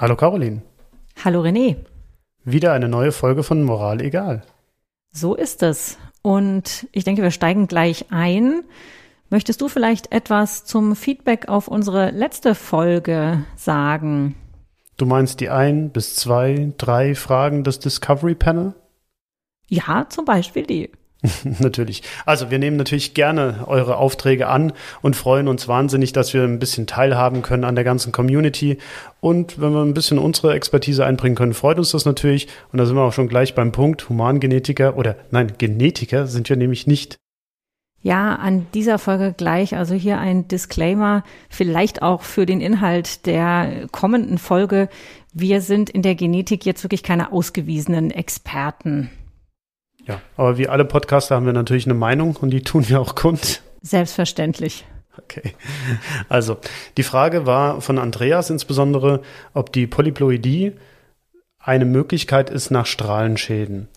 Hallo Caroline. Hallo René. Wieder eine neue Folge von Moral egal. So ist es. Und ich denke, wir steigen gleich ein. Möchtest du vielleicht etwas zum Feedback auf unsere letzte Folge sagen? Du meinst die ein bis zwei, drei Fragen des Discovery Panel? Ja, zum Beispiel die. natürlich. Also wir nehmen natürlich gerne eure Aufträge an und freuen uns wahnsinnig, dass wir ein bisschen teilhaben können an der ganzen Community. Und wenn wir ein bisschen unsere Expertise einbringen können, freut uns das natürlich. Und da sind wir auch schon gleich beim Punkt. Humangenetiker oder nein, Genetiker sind wir nämlich nicht. Ja, an dieser Folge gleich, also hier ein Disclaimer, vielleicht auch für den Inhalt der kommenden Folge. Wir sind in der Genetik jetzt wirklich keine ausgewiesenen Experten. Ja, aber wie alle Podcaster haben wir natürlich eine Meinung und die tun wir auch kund. Selbstverständlich. Okay. Also, die Frage war von Andreas insbesondere, ob die Polyploidie eine Möglichkeit ist nach Strahlenschäden.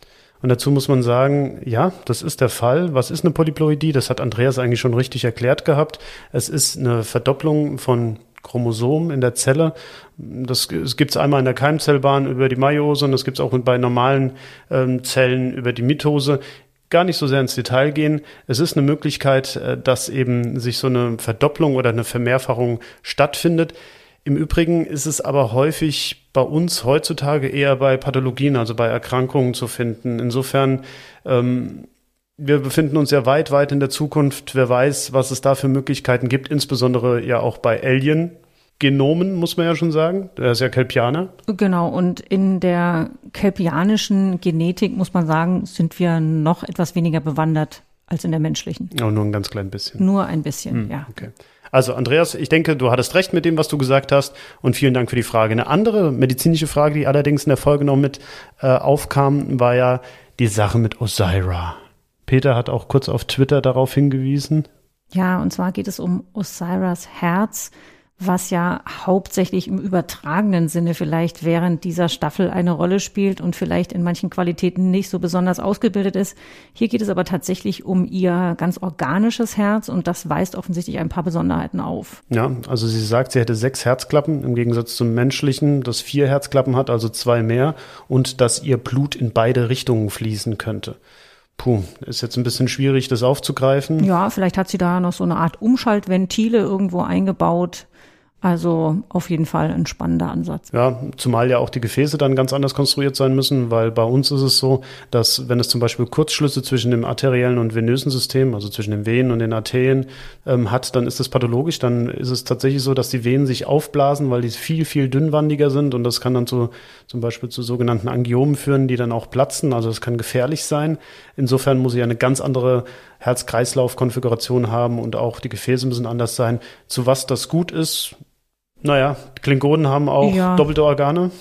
Und dazu muss man sagen, ja, das ist der Fall. Was ist eine Polyploidie? Das hat Andreas eigentlich schon richtig erklärt gehabt. Es ist eine Verdopplung von Chromosom in der Zelle. Das, das gibt es einmal in der Keimzellbahn über die Meiose und das gibt es auch bei normalen ähm, Zellen über die Mitose. Gar nicht so sehr ins Detail gehen. Es ist eine Möglichkeit, äh, dass eben sich so eine Verdopplung oder eine Vermehrfachung stattfindet. Im Übrigen ist es aber häufig bei uns heutzutage eher bei Pathologien, also bei Erkrankungen zu finden. Insofern ähm, wir befinden uns ja weit, weit in der Zukunft. Wer weiß, was es da für Möglichkeiten gibt, insbesondere ja auch bei Alien. Genomen, muss man ja schon sagen. Der ist ja Kelpianer. Genau, und in der kelpianischen Genetik, muss man sagen, sind wir noch etwas weniger bewandert als in der menschlichen. Oh, nur ein ganz klein bisschen. Nur ein bisschen, hm, ja. Okay. Also Andreas, ich denke, du hattest recht mit dem, was du gesagt hast und vielen Dank für die Frage. Eine andere medizinische Frage, die allerdings in der Folge noch mit äh, aufkam, war ja die Sache mit Osira. Peter hat auch kurz auf Twitter darauf hingewiesen. Ja, und zwar geht es um Osiris Herz, was ja hauptsächlich im übertragenen Sinne vielleicht während dieser Staffel eine Rolle spielt und vielleicht in manchen Qualitäten nicht so besonders ausgebildet ist. Hier geht es aber tatsächlich um ihr ganz organisches Herz und das weist offensichtlich ein paar Besonderheiten auf. Ja, also sie sagt, sie hätte sechs Herzklappen im Gegensatz zum menschlichen, das vier Herzklappen hat, also zwei mehr und dass ihr Blut in beide Richtungen fließen könnte. Puh, ist jetzt ein bisschen schwierig, das aufzugreifen. Ja, vielleicht hat sie da noch so eine Art Umschaltventile irgendwo eingebaut. Also auf jeden Fall ein spannender Ansatz. Ja, zumal ja auch die Gefäße dann ganz anders konstruiert sein müssen, weil bei uns ist es so, dass wenn es zum Beispiel Kurzschlüsse zwischen dem arteriellen und venösen System, also zwischen den Venen und den Arterien ähm, hat, dann ist das pathologisch. Dann ist es tatsächlich so, dass die Venen sich aufblasen, weil die viel, viel dünnwandiger sind und das kann dann zu, zum Beispiel zu sogenannten Angiomen führen, die dann auch platzen. Also es kann gefährlich sein. Insofern muss ich eine ganz andere Herz-Kreislauf-Konfiguration haben und auch die Gefäße müssen anders sein. Zu was das gut ist, naja, Klingonen haben auch ja. doppelte Organe.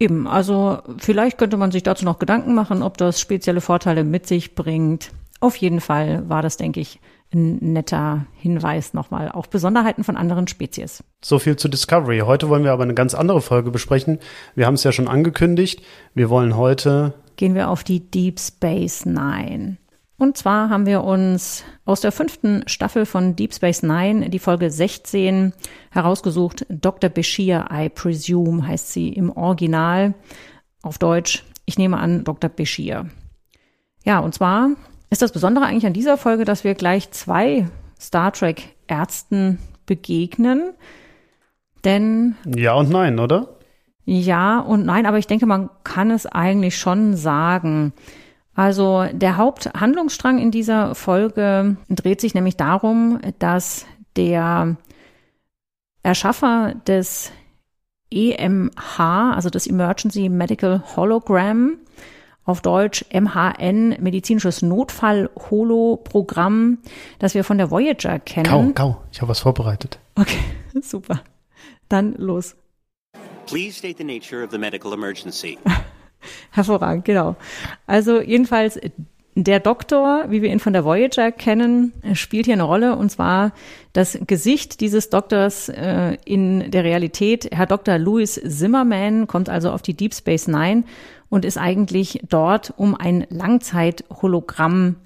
Eben, also vielleicht könnte man sich dazu noch Gedanken machen, ob das spezielle Vorteile mit sich bringt. Auf jeden Fall war das, denke ich, ein netter Hinweis nochmal auf Besonderheiten von anderen Spezies. So viel zu Discovery. Heute wollen wir aber eine ganz andere Folge besprechen. Wir haben es ja schon angekündigt. Wir wollen heute. Gehen wir auf die Deep Space Nine. Und zwar haben wir uns aus der fünften Staffel von Deep Space Nine die Folge 16 herausgesucht. Dr. Bashir, I presume, heißt sie im Original. Auf Deutsch, ich nehme an, Dr. Bashir. Ja, und zwar ist das Besondere eigentlich an dieser Folge, dass wir gleich zwei Star Trek Ärzten begegnen. Denn. Ja und nein, oder? Ja und nein, aber ich denke, man kann es eigentlich schon sagen. Also der Haupthandlungsstrang in dieser Folge dreht sich nämlich darum, dass der Erschaffer des EMH, also des Emergency Medical Hologram, auf Deutsch MHN, medizinisches Notfall-Holo-Programm, das wir von der Voyager kennen. Kau, kau, ich habe was vorbereitet. Okay, super. Dann los. Please state the nature of the medical emergency. Hervorragend, genau. Also jedenfalls der Doktor, wie wir ihn von der Voyager kennen, spielt hier eine Rolle und zwar das Gesicht dieses Doktors äh, in der Realität. Herr Dr. Louis Zimmerman kommt also auf die Deep Space Nine und ist eigentlich dort, um ein Langzeithologramm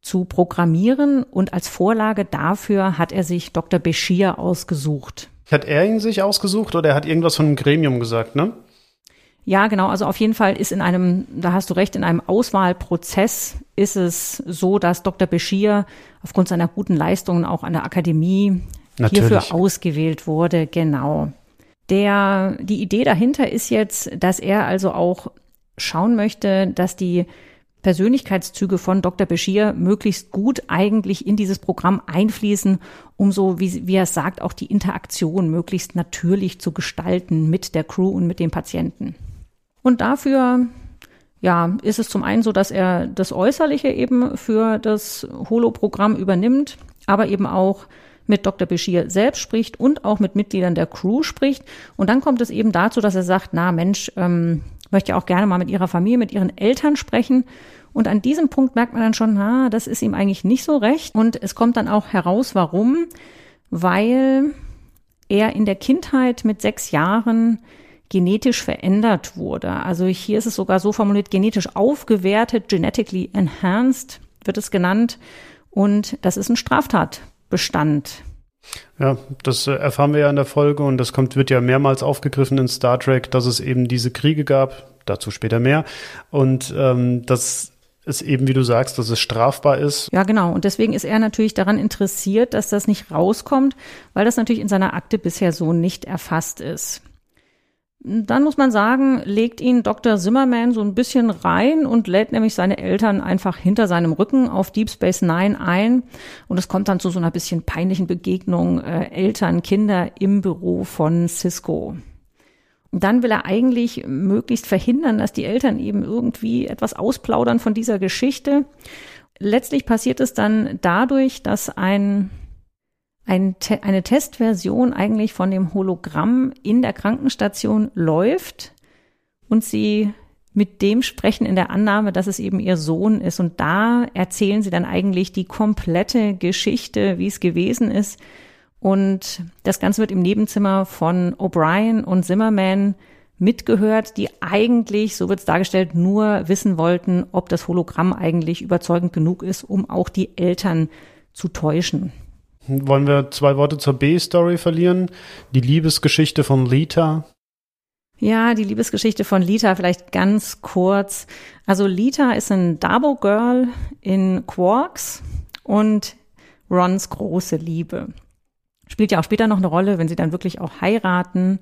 zu programmieren und als Vorlage dafür hat er sich Dr. Bashir ausgesucht. Hat er ihn sich ausgesucht oder er hat irgendwas von einem Gremium gesagt, ne? Ja, genau. Also auf jeden Fall ist in einem, da hast du recht, in einem Auswahlprozess ist es so, dass Dr. Bashir aufgrund seiner guten Leistungen auch an der Akademie Natürlich. hierfür ausgewählt wurde. Genau. Der, die Idee dahinter ist jetzt, dass er also auch schauen möchte, dass die Persönlichkeitszüge von Dr. Bashir möglichst gut eigentlich in dieses Programm einfließen, um so, wie, wie er sagt, auch die Interaktion möglichst natürlich zu gestalten mit der Crew und mit den Patienten. Und dafür, ja, ist es zum einen so, dass er das Äußerliche eben für das Holo-Programm übernimmt, aber eben auch mit Dr. Bashir selbst spricht und auch mit Mitgliedern der Crew spricht. Und dann kommt es eben dazu, dass er sagt, na Mensch, ähm, möchte auch gerne mal mit ihrer Familie, mit ihren Eltern sprechen. Und an diesem Punkt merkt man dann schon, na, das ist ihm eigentlich nicht so recht. Und es kommt dann auch heraus, warum. Weil er in der Kindheit mit sechs Jahren genetisch verändert wurde. Also hier ist es sogar so formuliert, genetisch aufgewertet, genetically enhanced wird es genannt. Und das ist ein Straftatbestand. Ja, das äh, erfahren wir ja in der Folge und das kommt, wird ja mehrmals aufgegriffen in Star Trek, dass es eben diese Kriege gab, dazu später mehr. Und ähm, dass es eben, wie du sagst, dass es strafbar ist. Ja, genau. Und deswegen ist er natürlich daran interessiert, dass das nicht rauskommt, weil das natürlich in seiner Akte bisher so nicht erfasst ist. Dann muss man sagen, legt ihn Dr. Zimmerman so ein bisschen rein und lädt nämlich seine Eltern einfach hinter seinem Rücken auf Deep Space Nine ein. Und es kommt dann zu so einer bisschen peinlichen Begegnung äh, Eltern, Kinder im Büro von Cisco. Und dann will er eigentlich möglichst verhindern, dass die Eltern eben irgendwie etwas ausplaudern von dieser Geschichte. Letztlich passiert es dann dadurch, dass ein ein Te eine Testversion eigentlich von dem Hologramm in der Krankenstation läuft und sie mit dem sprechen in der Annahme, dass es eben ihr Sohn ist. Und da erzählen sie dann eigentlich die komplette Geschichte, wie es gewesen ist. Und das Ganze wird im Nebenzimmer von O'Brien und Zimmerman mitgehört, die eigentlich, so wird es dargestellt, nur wissen wollten, ob das Hologramm eigentlich überzeugend genug ist, um auch die Eltern zu täuschen. Wollen wir zwei Worte zur B-Story verlieren? Die Liebesgeschichte von Lita. Ja, die Liebesgeschichte von Lita vielleicht ganz kurz. Also Lita ist ein Dabo-Girl in Quarks und Rons große Liebe. Spielt ja auch später noch eine Rolle, wenn sie dann wirklich auch heiraten.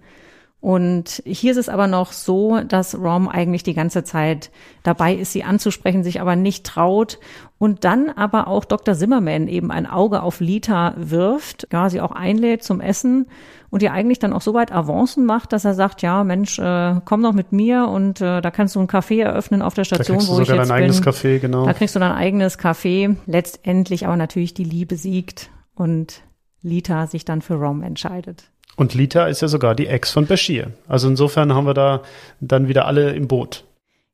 Und hier ist es aber noch so, dass Rom eigentlich die ganze Zeit dabei ist, sie anzusprechen, sich aber nicht traut und dann aber auch Dr. Zimmerman eben ein Auge auf Lita wirft, ja, sie auch einlädt zum Essen und ihr eigentlich dann auch so weit Avancen macht, dass er sagt, ja, Mensch, äh, komm doch mit mir und äh, da kannst du ein Café eröffnen auf der Station, da wo ich jetzt dein eigenes Café, genau. Da kriegst du dein eigenes Café. Letztendlich aber natürlich die Liebe siegt und Lita sich dann für Rom entscheidet. Und Lita ist ja sogar die Ex von Bashir. Also insofern haben wir da dann wieder alle im Boot.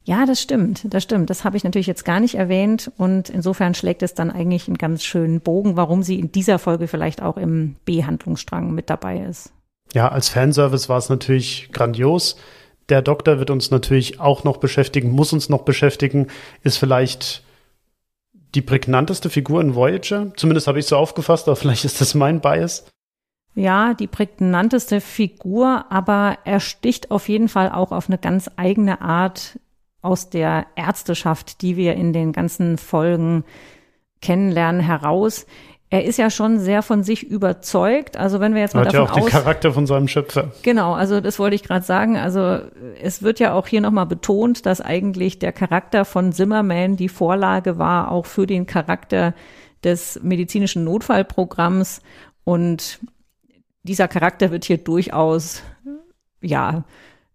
Ja, das stimmt, das stimmt. Das habe ich natürlich jetzt gar nicht erwähnt und insofern schlägt es dann eigentlich einen ganz schönen Bogen, warum sie in dieser Folge vielleicht auch im B-Handlungsstrang mit dabei ist. Ja, als Fanservice war es natürlich grandios. Der Doktor wird uns natürlich auch noch beschäftigen, muss uns noch beschäftigen, ist vielleicht die prägnanteste Figur in Voyager. Zumindest habe ich so aufgefasst, aber vielleicht ist das mein Bias ja, die prägnanteste Figur, aber er sticht auf jeden Fall auch auf eine ganz eigene Art aus der Ärzteschaft, die wir in den ganzen Folgen kennenlernen, heraus. Er ist ja schon sehr von sich überzeugt. Also wenn wir jetzt mal Hat davon ja auch den Charakter von seinem Schöpfer. Genau, also das wollte ich gerade sagen. Also es wird ja auch hier nochmal betont, dass eigentlich der Charakter von Zimmerman die Vorlage war, auch für den Charakter des medizinischen Notfallprogramms. Und dieser Charakter wird hier durchaus, ja,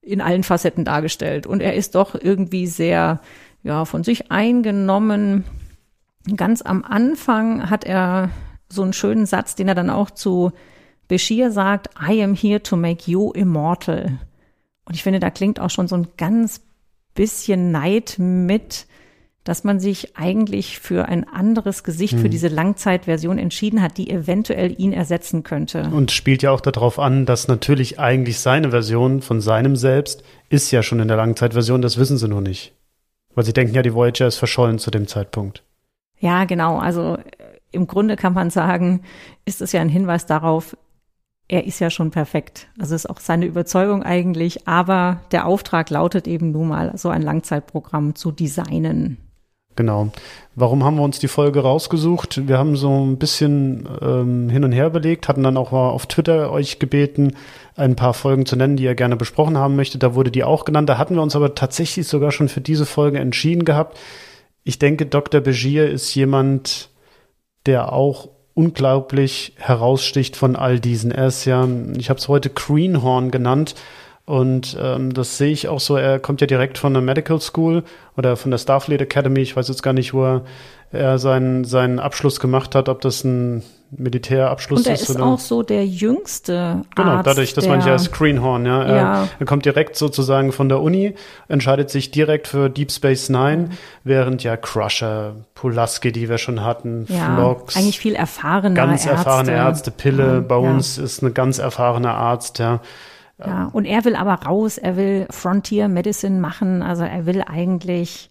in allen Facetten dargestellt. Und er ist doch irgendwie sehr, ja, von sich eingenommen. Ganz am Anfang hat er so einen schönen Satz, den er dann auch zu Bashir sagt, I am here to make you immortal. Und ich finde, da klingt auch schon so ein ganz bisschen Neid mit, dass man sich eigentlich für ein anderes Gesicht hm. für diese Langzeitversion entschieden hat, die eventuell ihn ersetzen könnte. Und spielt ja auch darauf an, dass natürlich eigentlich seine Version von seinem Selbst ist ja schon in der Langzeitversion, das wissen sie nur nicht. Weil sie denken ja, die Voyager ist verschollen zu dem Zeitpunkt. Ja, genau. Also äh, im Grunde kann man sagen, ist es ja ein Hinweis darauf, er ist ja schon perfekt. Also ist auch seine Überzeugung eigentlich, aber der Auftrag lautet eben nun mal, so ein Langzeitprogramm zu designen. Genau. Warum haben wir uns die Folge rausgesucht? Wir haben so ein bisschen ähm, hin und her überlegt, hatten dann auch mal auf Twitter euch gebeten, ein paar Folgen zu nennen, die ihr gerne besprochen haben möchtet. Da wurde die auch genannt. Da hatten wir uns aber tatsächlich sogar schon für diese Folge entschieden gehabt. Ich denke, Dr. Begier ist jemand, der auch unglaublich heraussticht von all diesen. Er ist ja, ich habe es heute Greenhorn genannt, und ähm, das sehe ich auch so, er kommt ja direkt von der Medical School oder von der Starfleet Academy. Ich weiß jetzt gar nicht, wo er, er seinen, seinen Abschluss gemacht hat, ob das ein Militärabschluss ist. Und er ist, ist auch so der jüngste Genau, Arzt, dadurch, das meine ich als Greenhorn, ja. Er, ja. er kommt direkt sozusagen von der Uni, entscheidet sich direkt für Deep Space Nine, mhm. während ja Crusher, Pulaski, die wir schon hatten, ja, Phlox. Eigentlich viel erfahrene Ganz erfahrene Ärzte, Pille, mhm, Bones ja. ist ein ganz erfahrener Arzt, ja. Ja, und er will aber raus, er will Frontier Medicine machen, also er will eigentlich,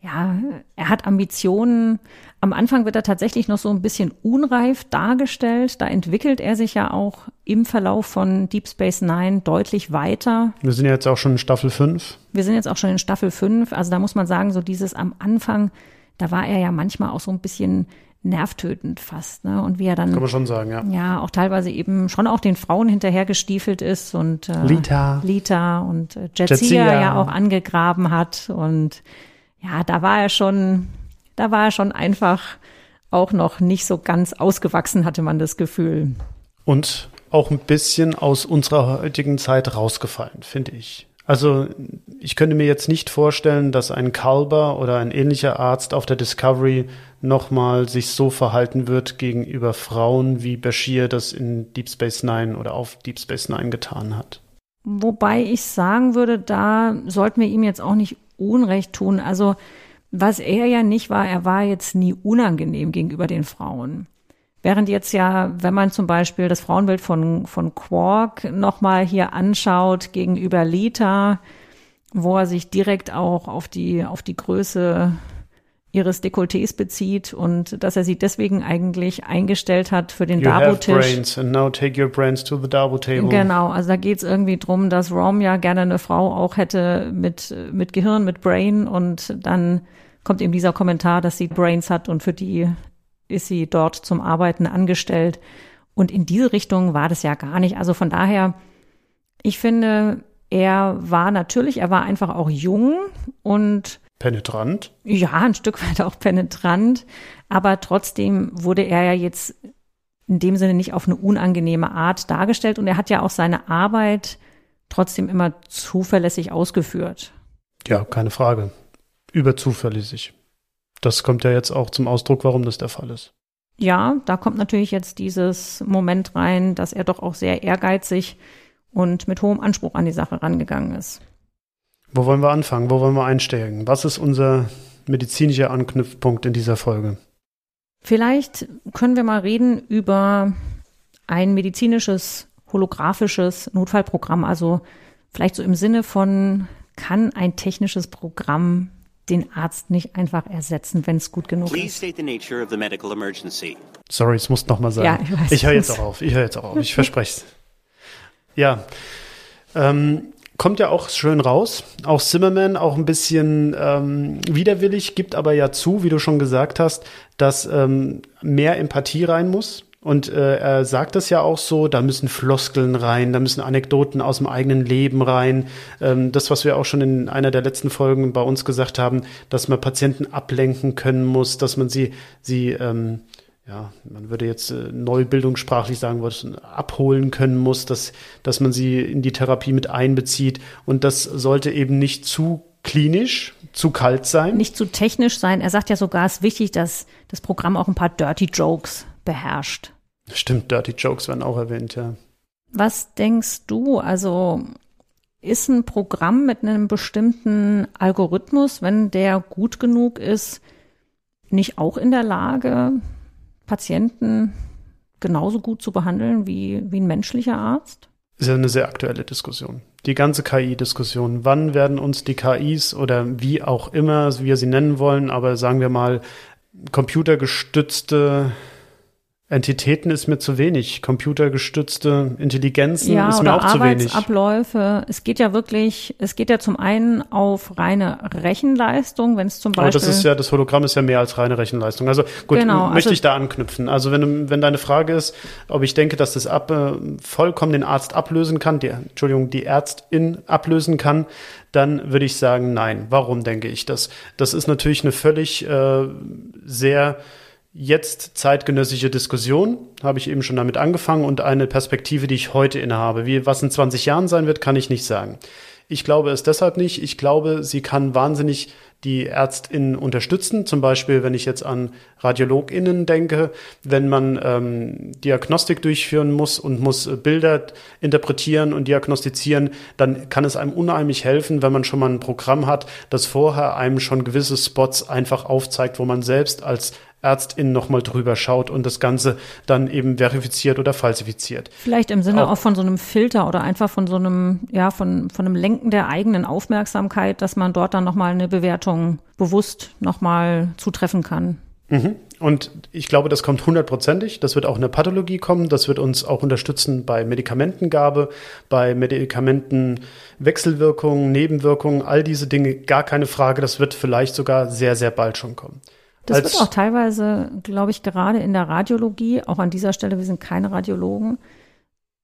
ja, er hat Ambitionen. Am Anfang wird er tatsächlich noch so ein bisschen unreif dargestellt. Da entwickelt er sich ja auch im Verlauf von Deep Space Nine deutlich weiter. Wir sind jetzt auch schon in Staffel 5. Wir sind jetzt auch schon in Staffel 5. Also da muss man sagen, so dieses am Anfang, da war er ja manchmal auch so ein bisschen nervtötend fast. Ne? Und wie er dann. Kann man schon sagen, ja. Ja, auch teilweise eben schon auch den Frauen hinterhergestiefelt ist und äh, Lita. Lita und äh, Jetsia, ja auch angegraben hat. Und ja, da war er schon, da war er schon einfach auch noch nicht so ganz ausgewachsen, hatte man das Gefühl. Und auch ein bisschen aus unserer heutigen Zeit rausgefallen, finde ich. Also ich könnte mir jetzt nicht vorstellen, dass ein Kalber oder ein ähnlicher Arzt auf der Discovery nochmal sich so verhalten wird gegenüber Frauen, wie Bashir das in Deep Space Nine oder auf Deep Space Nine getan hat. Wobei ich sagen würde, da sollten wir ihm jetzt auch nicht Unrecht tun. Also was er ja nicht war, er war jetzt nie unangenehm gegenüber den Frauen. Während jetzt ja, wenn man zum Beispiel das Frauenbild von, von Quark nochmal hier anschaut gegenüber Lita, wo er sich direkt auch auf die, auf die Größe ihres Dekolletés bezieht und dass er sie deswegen eigentlich eingestellt hat für den Darbo-Tisch. Genau, also da geht es irgendwie drum, dass Rom ja gerne eine Frau auch hätte mit, mit Gehirn, mit Brain und dann kommt eben dieser Kommentar, dass sie Brains hat und für die ist sie dort zum Arbeiten angestellt. Und in diese Richtung war das ja gar nicht. Also von daher, ich finde, er war natürlich, er war einfach auch jung und penetrant. Ja, ein Stück weit auch penetrant, aber trotzdem wurde er ja jetzt in dem Sinne nicht auf eine unangenehme Art dargestellt und er hat ja auch seine Arbeit trotzdem immer zuverlässig ausgeführt. Ja, keine Frage. Überzuverlässig das kommt ja jetzt auch zum Ausdruck, warum das der Fall ist. Ja, da kommt natürlich jetzt dieses Moment rein, dass er doch auch sehr ehrgeizig und mit hohem Anspruch an die Sache rangegangen ist. Wo wollen wir anfangen? Wo wollen wir einsteigen? Was ist unser medizinischer Anknüpfpunkt in dieser Folge? Vielleicht können wir mal reden über ein medizinisches, holographisches Notfallprogramm. Also vielleicht so im Sinne von, kann ein technisches Programm den Arzt nicht einfach ersetzen, wenn es gut genug Please ist. State the nature of the medical emergency. Sorry, es muss nochmal sein. Ja, ich weiß. Ich höre jetzt auch auf. Ich höre jetzt auch auf. Ich verspreche es. Ja. Ähm, kommt ja auch schön raus. Auch Zimmerman auch ein bisschen ähm, widerwillig, gibt aber ja zu, wie du schon gesagt hast, dass ähm, mehr Empathie rein muss. Und äh, er sagt es ja auch so, da müssen Floskeln rein, da müssen Anekdoten aus dem eigenen Leben rein. Ähm, das, was wir auch schon in einer der letzten Folgen bei uns gesagt haben, dass man Patienten ablenken können muss, dass man sie, sie ähm, ja, man würde jetzt äh, neubildungssprachlich sagen, was abholen können muss, dass, dass man sie in die Therapie mit einbezieht. Und das sollte eben nicht zu klinisch, zu kalt sein. Nicht zu technisch sein. Er sagt ja sogar, es ist wichtig, dass das Programm auch ein paar Dirty Jokes beherrscht. Stimmt, Dirty Jokes werden auch erwähnt, ja. Was denkst du? Also ist ein Programm mit einem bestimmten Algorithmus, wenn der gut genug ist, nicht auch in der Lage, Patienten genauso gut zu behandeln wie, wie ein menschlicher Arzt? Ist ja eine sehr aktuelle Diskussion. Die ganze KI-Diskussion. Wann werden uns die KIs oder wie auch immer wir sie nennen wollen, aber sagen wir mal computergestützte Entitäten ist mir zu wenig. Computergestützte Intelligenzen ja, ist mir auch zu wenig. Arbeitsabläufe. Es geht ja wirklich, es geht ja zum einen auf reine Rechenleistung, wenn es zum Beispiel. Aber das ist ja, das Hologramm ist ja mehr als reine Rechenleistung. Also gut, Genau, möchte also- ich da anknüpfen. Also wenn, wenn deine Frage ist, ob ich denke, dass das ab, äh, vollkommen den Arzt ablösen kann, die, Entschuldigung, die Ärztin ablösen kann, dann würde ich sagen, nein. Warum denke ich das? Das ist natürlich eine völlig äh, sehr jetzt zeitgenössische Diskussion, habe ich eben schon damit angefangen und eine Perspektive, die ich heute innehabe. Wie, was in 20 Jahren sein wird, kann ich nicht sagen. Ich glaube es deshalb nicht. Ich glaube, sie kann wahnsinnig die ÄrztInnen unterstützen. Zum Beispiel, wenn ich jetzt an RadiologInnen denke, wenn man ähm, Diagnostik durchführen muss und muss äh, Bilder interpretieren und diagnostizieren, dann kann es einem unheimlich helfen, wenn man schon mal ein Programm hat, das vorher einem schon gewisse Spots einfach aufzeigt, wo man selbst als Ärztin nochmal drüber schaut und das Ganze dann eben verifiziert oder falsifiziert. Vielleicht im Sinne Auch- auch, von so einem Filter oder einfach von so einem, ja, von, von einem Lenken der eigenen Aufmerksamkeit, dass man dort dann nochmal eine Bewertung bewusst nochmal zutreffen kann. Mhm. Und ich glaube, das kommt hundertprozentig. Das wird auch in der Pathologie kommen. Das wird uns auch unterstützen bei Medikamentengabe, bei Medikamentenwechselwirkungen, Nebenwirkungen, all diese Dinge. Gar keine Frage. Das wird vielleicht sogar sehr, sehr bald schon kommen. Das wird auch teilweise, glaube ich, gerade in der Radiologie, auch an dieser Stelle, wir sind keine Radiologen,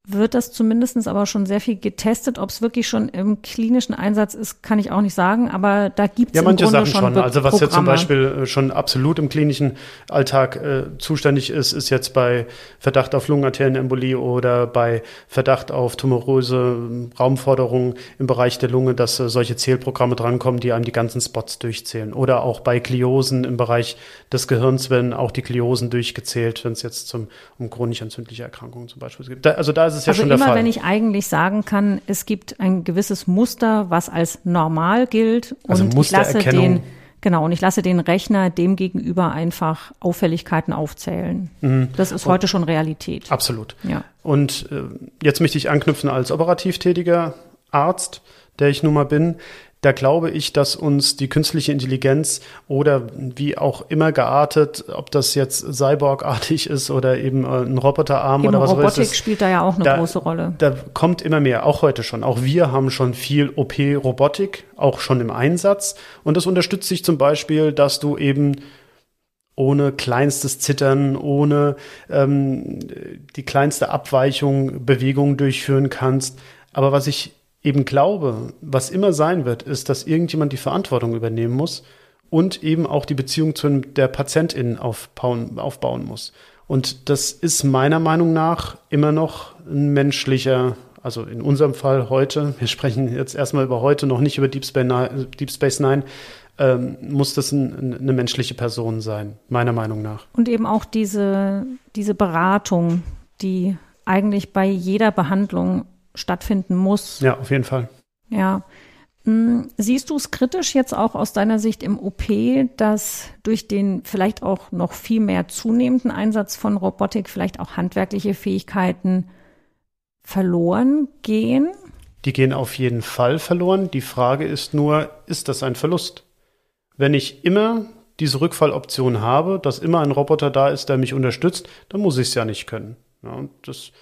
wird das zumindestens aber schon sehr viel getestet. Ob es wirklich schon im klinischen Einsatz ist, kann ich auch nicht sagen, aber da gibt es Ja, im manche Grunde Sachen schon schon. Also was jetzt zum Programme. Beispiel äh, schon absolut im klinischen Alltag äh, zuständig ist, ist jetzt bei Verdacht auf Lungenarterienembolie oder bei Verdacht auf tumoröse ähm, Raumforderungen im Bereich der Lunge, dass äh, solche Zählprogramme drankommen, die einem die ganzen Spots durchzählen. Oder auch bei Gliosen im Bereich des Gehirns werden auch die Gliosen durchgezählt, wenn es jetzt zum, um chronisch entzündliche Erkrankungen zum Beispiel geht. Da, also da ist es ja also schon immer, der Fall. wenn ich eigentlich sagen kann, es gibt ein gewisses Muster, was als normal gilt Also und ich lasse den Genau, und ich lasse den Rechner dem gegenüber einfach Auffälligkeiten aufzählen. Mhm. Das ist heute schon Realität. Absolut. Ja. Und äh, jetzt möchte ich anknüpfen als operativ tätiger Arzt, der ich nun mal bin. Da glaube ich, dass uns die künstliche Intelligenz oder wie auch immer geartet, ob das jetzt Cyborg-artig ist oder eben äh, ein Roboterarm Eben oder was Robotik weiß ich. spielt da ja auch eine Da- große Rolle. Da kommt immer mehr, auch heute schon. Auch wir haben schon viel OP-Robotik, auch schon im Einsatz. Und das unterstützt sich zum Beispiel, dass du eben ohne kleinstes Zittern, ohne ähm, die kleinste Abweichung Bewegungen durchführen kannst. Aber was ich eben glaube, was immer sein wird, ist, dass irgendjemand die Verantwortung übernehmen muss und eben auch die Beziehung zu der Patientin aufbauen, aufbauen muss. Und das ist meiner Meinung nach immer noch ein menschlicher, also in unserem Fall heute, wir sprechen jetzt erstmal über heute, noch nicht über Deep Space Nine, Deep Space Nine ähm, muss das ein, eine menschliche Person sein, meiner Meinung nach. Und eben auch diese, diese Beratung, die eigentlich bei jeder Behandlung stattfinden muss. Ja, auf jeden Fall. Ja. Hm, Siehst du es kritisch jetzt auch aus deiner Sicht im OP, dass durch den vielleicht auch noch viel mehr zunehmenden Einsatz von Robotik vielleicht auch handwerkliche Fähigkeiten verloren gehen? Die gehen auf jeden Fall verloren. Die Frage ist nur, ist das ein Verlust? Wenn ich immer diese Rückfalloption habe, dass immer ein Roboter da ist, der mich unterstützt, dann muss ich es ja nicht können. Ja, und das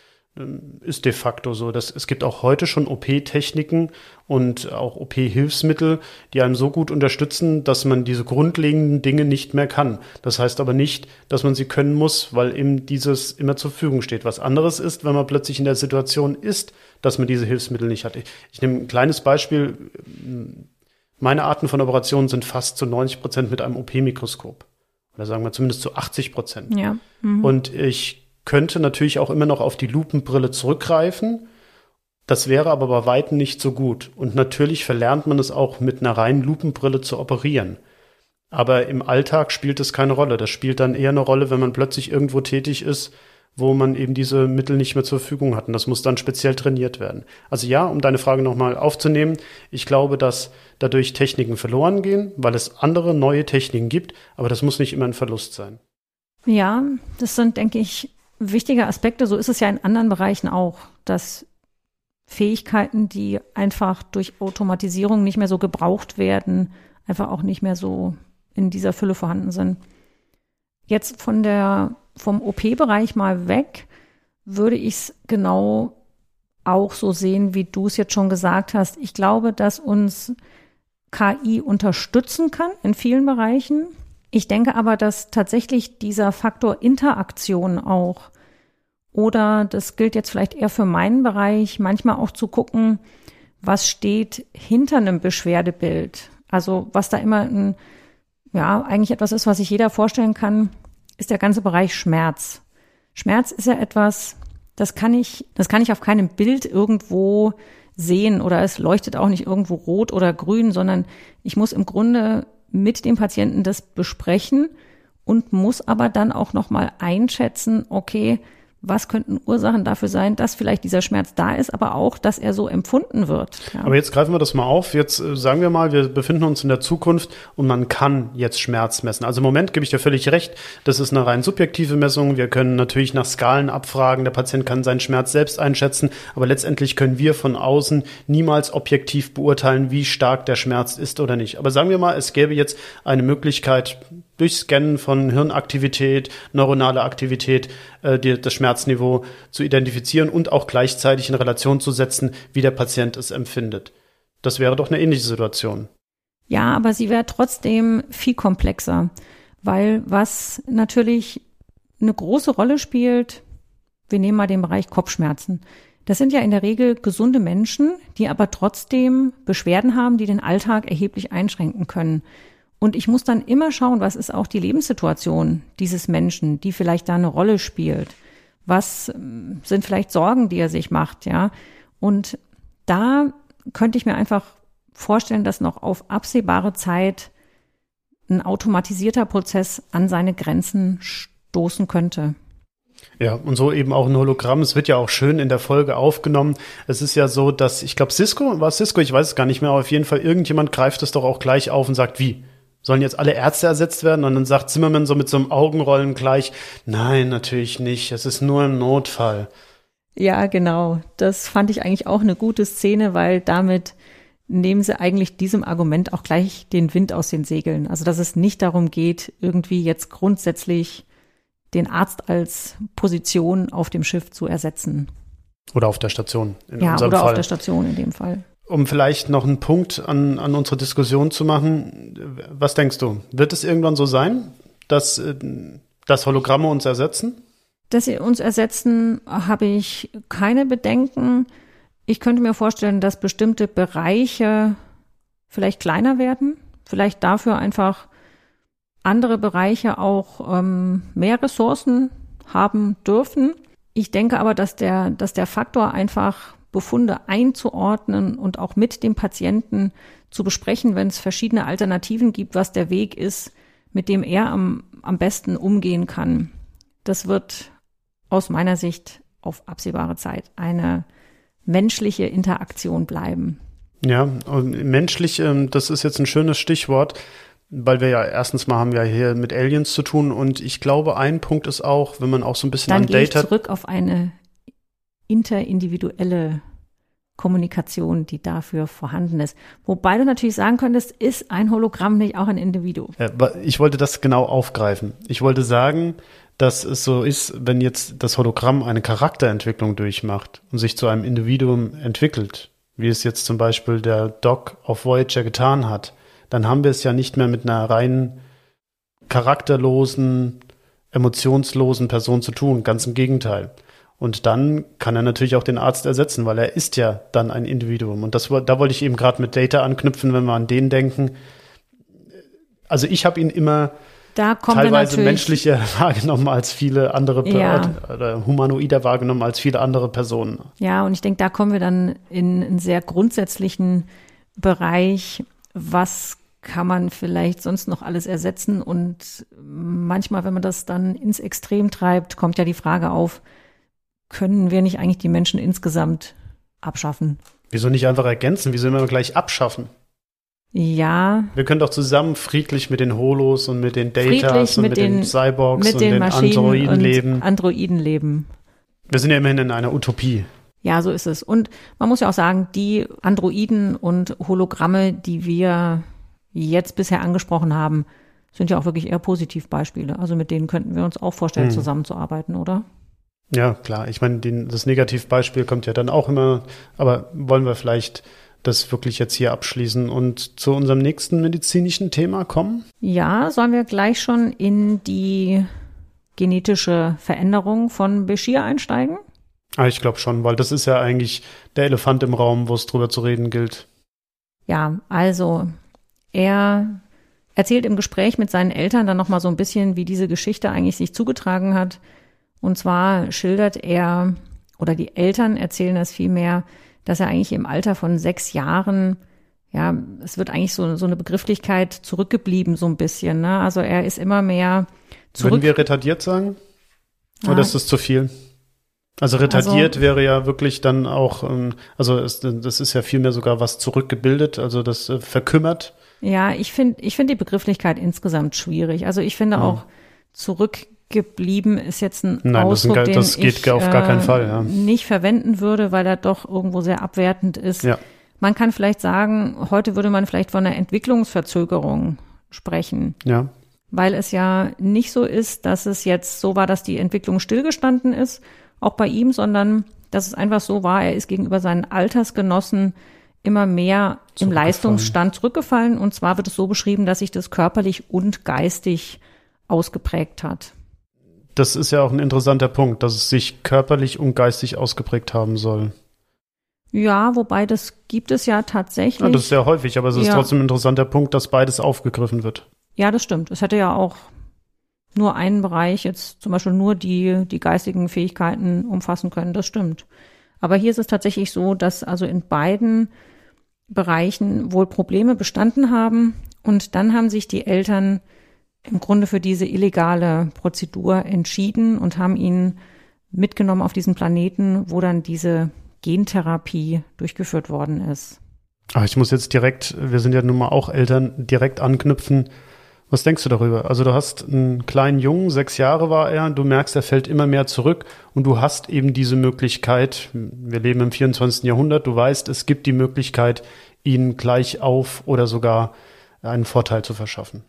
ist de facto so. Dass, es gibt auch heute schon OP-Techniken und auch OP-Hilfsmittel, die einem so gut unterstützen, dass man diese grundlegenden Dinge nicht mehr kann. Das heißt aber nicht, dass man sie können muss, weil eben dieses immer zur Verfügung steht. Was anderes ist, wenn man plötzlich in der Situation ist, dass man diese Hilfsmittel nicht hat. Ich, ich nehme ein kleines Beispiel. Meine Arten von Operationen sind fast zu 90 Prozent mit einem OP-Mikroskop. Oder sagen wir zumindest zu 80 Prozent. Ja. Mhm. Und ich könnte natürlich auch immer noch auf die Lupenbrille zurückgreifen. Das wäre aber bei Weitem nicht so gut. Und natürlich verlernt man es auch mit einer reinen Lupenbrille zu operieren. Aber im Alltag spielt es keine Rolle. Das spielt dann eher eine Rolle, wenn man plötzlich irgendwo tätig ist, wo man eben diese Mittel nicht mehr zur Verfügung hat. Und das muss dann speziell trainiert werden. Also ja, um deine Frage nochmal aufzunehmen, ich glaube, dass dadurch Techniken verloren gehen, weil es andere neue Techniken gibt, aber das muss nicht immer ein Verlust sein. Ja, das sind, denke ich, wichtige Aspekte. So ist es ja in anderen Bereichen auch, dass Fähigkeiten, die einfach durch Automatisierung nicht mehr so gebraucht werden, einfach auch nicht mehr so in dieser Fülle vorhanden sind. Jetzt von der, vom OP-Bereich mal weg, würde ich es genau auch so sehen, wie du es jetzt schon gesagt hast. Ich glaube, dass uns KI unterstützen kann in vielen Bereichen. Ich denke aber, dass tatsächlich dieser Faktor Interaktion auch oder das gilt jetzt vielleicht eher für meinen Bereich, manchmal auch zu gucken, was steht hinter einem Beschwerdebild. Also was da immer ein, ja, eigentlich etwas ist, was sich jeder vorstellen kann, ist der ganze Bereich Schmerz. Schmerz ist ja etwas, das kann ich, das kann ich auf keinem Bild irgendwo sehen oder es leuchtet auch nicht irgendwo rot oder grün, sondern ich muss im Grunde mit dem Patienten das besprechen und muss aber dann auch noch mal einschätzen, okay, was könnten Ursachen dafür sein, dass vielleicht dieser Schmerz da ist, aber auch, dass er so empfunden wird. Ja. Aber jetzt greifen wir das mal auf. Jetzt äh, sagen wir mal, wir befinden uns in der Zukunft und man kann jetzt Schmerz messen. Also im Moment gebe ich dir völlig recht, das ist eine rein subjektive Messung. Wir können natürlich nach Skalen abfragen, der Patient kann seinen Schmerz selbst einschätzen, aber letztendlich können wir von außen niemals objektiv beurteilen, wie stark der Schmerz ist oder nicht. Aber sagen wir mal, es gäbe jetzt eine Möglichkeit, durch Scannen von Hirnaktivität, neuronale Aktivität, äh, die, das Schmerzniveau zu identifizieren und auch gleichzeitig in Relation zu setzen, wie der Patient es empfindet. Das wäre doch eine ähnliche Situation. Ja, aber sie wäre trotzdem viel komplexer, weil was natürlich eine große Rolle spielt, wir nehmen mal den Bereich Kopfschmerzen. Das sind ja in der Regel gesunde Menschen, die aber trotzdem Beschwerden haben, die den Alltag erheblich einschränken können. Und ich muss dann immer schauen, was ist auch die Lebenssituation dieses Menschen, die vielleicht da eine Rolle spielt. Was ähm, sind vielleicht Sorgen, die er sich macht, ja? Und da könnte ich mir einfach vorstellen, dass noch auf absehbare Zeit ein automatisierter Prozess an seine Grenzen stoßen könnte. Ja, und so eben auch ein Hologramm. Es wird ja auch schön in der Folge aufgenommen. Es ist ja so, dass, ich glaube, Cisco, war Cisco, ich weiß es gar nicht mehr, aber auf jeden Fall irgendjemand greift es doch auch gleich auf und sagt, wie? Sollen jetzt alle Ärzte ersetzt werden? Und dann sagt Zimmermann so mit so einem Augenrollen gleich, nein, natürlich nicht, es ist nur ein Notfall. Ja, genau. Das fand ich eigentlich auch eine gute Szene, weil damit nehmen sie eigentlich diesem Argument auch gleich den Wind aus den Segeln. Also, dass es nicht darum geht, irgendwie jetzt grundsätzlich den Arzt als Position auf dem Schiff zu ersetzen. Oder auf der Station. In ja, oder Fall. auf der Station in dem Fall um vielleicht noch einen Punkt an, an unsere Diskussion zu machen, was denkst du? Wird es irgendwann so sein, dass, äh, dass Hologramme uns ersetzen? Dass sie uns ersetzen, habe ich keine Bedenken. Ich könnte mir vorstellen, dass bestimmte Bereiche vielleicht kleiner werden, vielleicht dafür einfach andere Bereiche auch ähm, mehr Ressourcen haben dürfen. Ich denke aber, dass der, dass der Faktor einfach Befunde einzuordnen und auch mit dem Patienten zu besprechen, wenn es verschiedene Alternativen gibt, was der Weg ist, mit dem er am, am besten umgehen kann. Das wird aus meiner Sicht auf absehbare Zeit eine menschliche Interaktion bleiben. Ja, menschlich, ähm, das ist jetzt ein schönes Stichwort, weil wir ja erstens mal haben wir hier mit Aliens zu tun und ich glaube, ein Punkt ist auch, wenn man auch so ein bisschen Dann an gehe Data. Ich zurück auf eine interindividuelle Kommunikation, die dafür vorhanden ist. Wobei du natürlich sagen könntest, ist ein Hologramm nicht auch ein Individuum? Ich wollte das genau aufgreifen. Ich wollte sagen, dass es so ist, wenn jetzt das Hologramm eine Charakterentwicklung durchmacht und sich zu einem Individuum entwickelt, wie es jetzt zum Beispiel der Doc auf Voyager getan hat, dann haben wir es ja nicht mehr mit einer rein charakterlosen, emotionslosen Person zu tun. Ganz im Gegenteil. Und dann kann er natürlich auch den Arzt ersetzen, weil er ist ja dann ein Individuum. Und das, da wollte ich eben gerade mit Data anknüpfen, wenn wir an den denken. Also ich habe ihn immer teilweise menschlicher wahrgenommen als viele andere ja. oder humanoider wahrgenommen als viele andere Personen. Ja, und ich denke, da kommen wir dann in einen sehr grundsätzlichen Bereich, was kann man vielleicht sonst noch alles ersetzen? Und manchmal, wenn man das dann ins Extrem treibt, kommt ja die Frage auf, können wir nicht eigentlich die Menschen insgesamt abschaffen? Wieso nicht einfach ergänzen? Wieso immer gleich abschaffen? Ja. Wir können doch zusammen friedlich mit den Holos und mit den Datas und mit, den, den, Cyborgs mit und den, den Androiden und leben. Androiden leben. Wir sind ja immerhin in einer Utopie. Ja, so ist es. Und man muss ja auch sagen, die Androiden und Hologramme, die wir jetzt bisher angesprochen haben, sind ja auch wirklich eher Positivbeispiele. Also mit denen könnten wir uns auch vorstellen, Hm. zusammenzuarbeiten, oder? Ja, klar. Ich meine, den, das Negativbeispiel kommt ja dann auch immer, aber wollen wir vielleicht das wirklich jetzt hier abschließen und zu unserem nächsten medizinischen Thema kommen? Ja, sollen wir gleich schon in die genetische Veränderung von Bashir einsteigen? Ah, ich glaube schon, weil das ist ja eigentlich der Elefant im Raum, wo es drüber zu reden gilt. Ja, also er erzählt im Gespräch mit seinen Eltern dann nochmal so ein bisschen, wie diese Geschichte eigentlich sich zugetragen hat. Und zwar schildert er, oder die Eltern erzählen das vielmehr, dass er eigentlich im Alter von sechs Jahren, ja, es wird eigentlich so, so eine Begrifflichkeit zurückgeblieben, so ein bisschen. Ne? Also er ist immer mehr zurück. Würden wir retardiert sagen? Ah. Oder ist das zu viel? Also retardiert wäre ja wirklich dann auch, ähm, also es, das ist ja vielmehr sogar was zurückgebildet, also das äh, verkümmert. Ja, ich finde ich finde die Begrifflichkeit insgesamt schwierig. Also ich finde Ja. auch zurückgeblieben ist jetzt ein Nein, das ist ein Ausdruck, ge- den das geht ich auf gar keinen äh, Fall, ja. nicht verwenden würde, weil er doch irgendwo sehr abwertend ist. Ja. Man kann vielleicht sagen, heute würde man vielleicht von einer Entwicklungsverzögerung sprechen, Ja. weil es ja nicht so ist, dass es jetzt so war, dass die Entwicklung stillgestanden ist, auch bei ihm, sondern dass es einfach so war, er ist gegenüber seinen Altersgenossen immer mehr im. Leistungsstand zurückgefallen. Und zwar wird es so beschrieben, dass sich das körperlich und geistig ausgeprägt hat. Das ist ja auch ein interessanter Punkt, dass es sich körperlich und geistig ausgeprägt haben soll. Ja, wobei das gibt es ja tatsächlich. Ja, das ist sehr häufig, aber es ist Ja. trotzdem ein interessanter Punkt, dass beides aufgegriffen wird. Ja, das stimmt. Es hätte ja auch nur einen Bereich, jetzt zum Beispiel nur die, die geistigen Fähigkeiten umfassen können. Das stimmt. Aber hier ist es tatsächlich so, dass also in beiden Bereichen wohl Probleme bestanden haben. Und dann haben sich die Eltern im Grunde für diese illegale Prozedur entschieden und haben ihn mitgenommen auf diesen Planeten, wo dann diese Gentherapie durchgeführt worden ist. Aber ich muss jetzt direkt, wir sind ja nun mal auch Eltern, direkt anknüpfen. Was denkst du darüber? Also du hast einen kleinen Jungen, sechs Jahre war er, du merkst, er fällt immer mehr zurück und du hast eben diese Möglichkeit, wir leben im 24. Jahrhundert, du weißt, es gibt die Möglichkeit, ihn gleich auf oder sogar einen Vorteil zu verschaffen.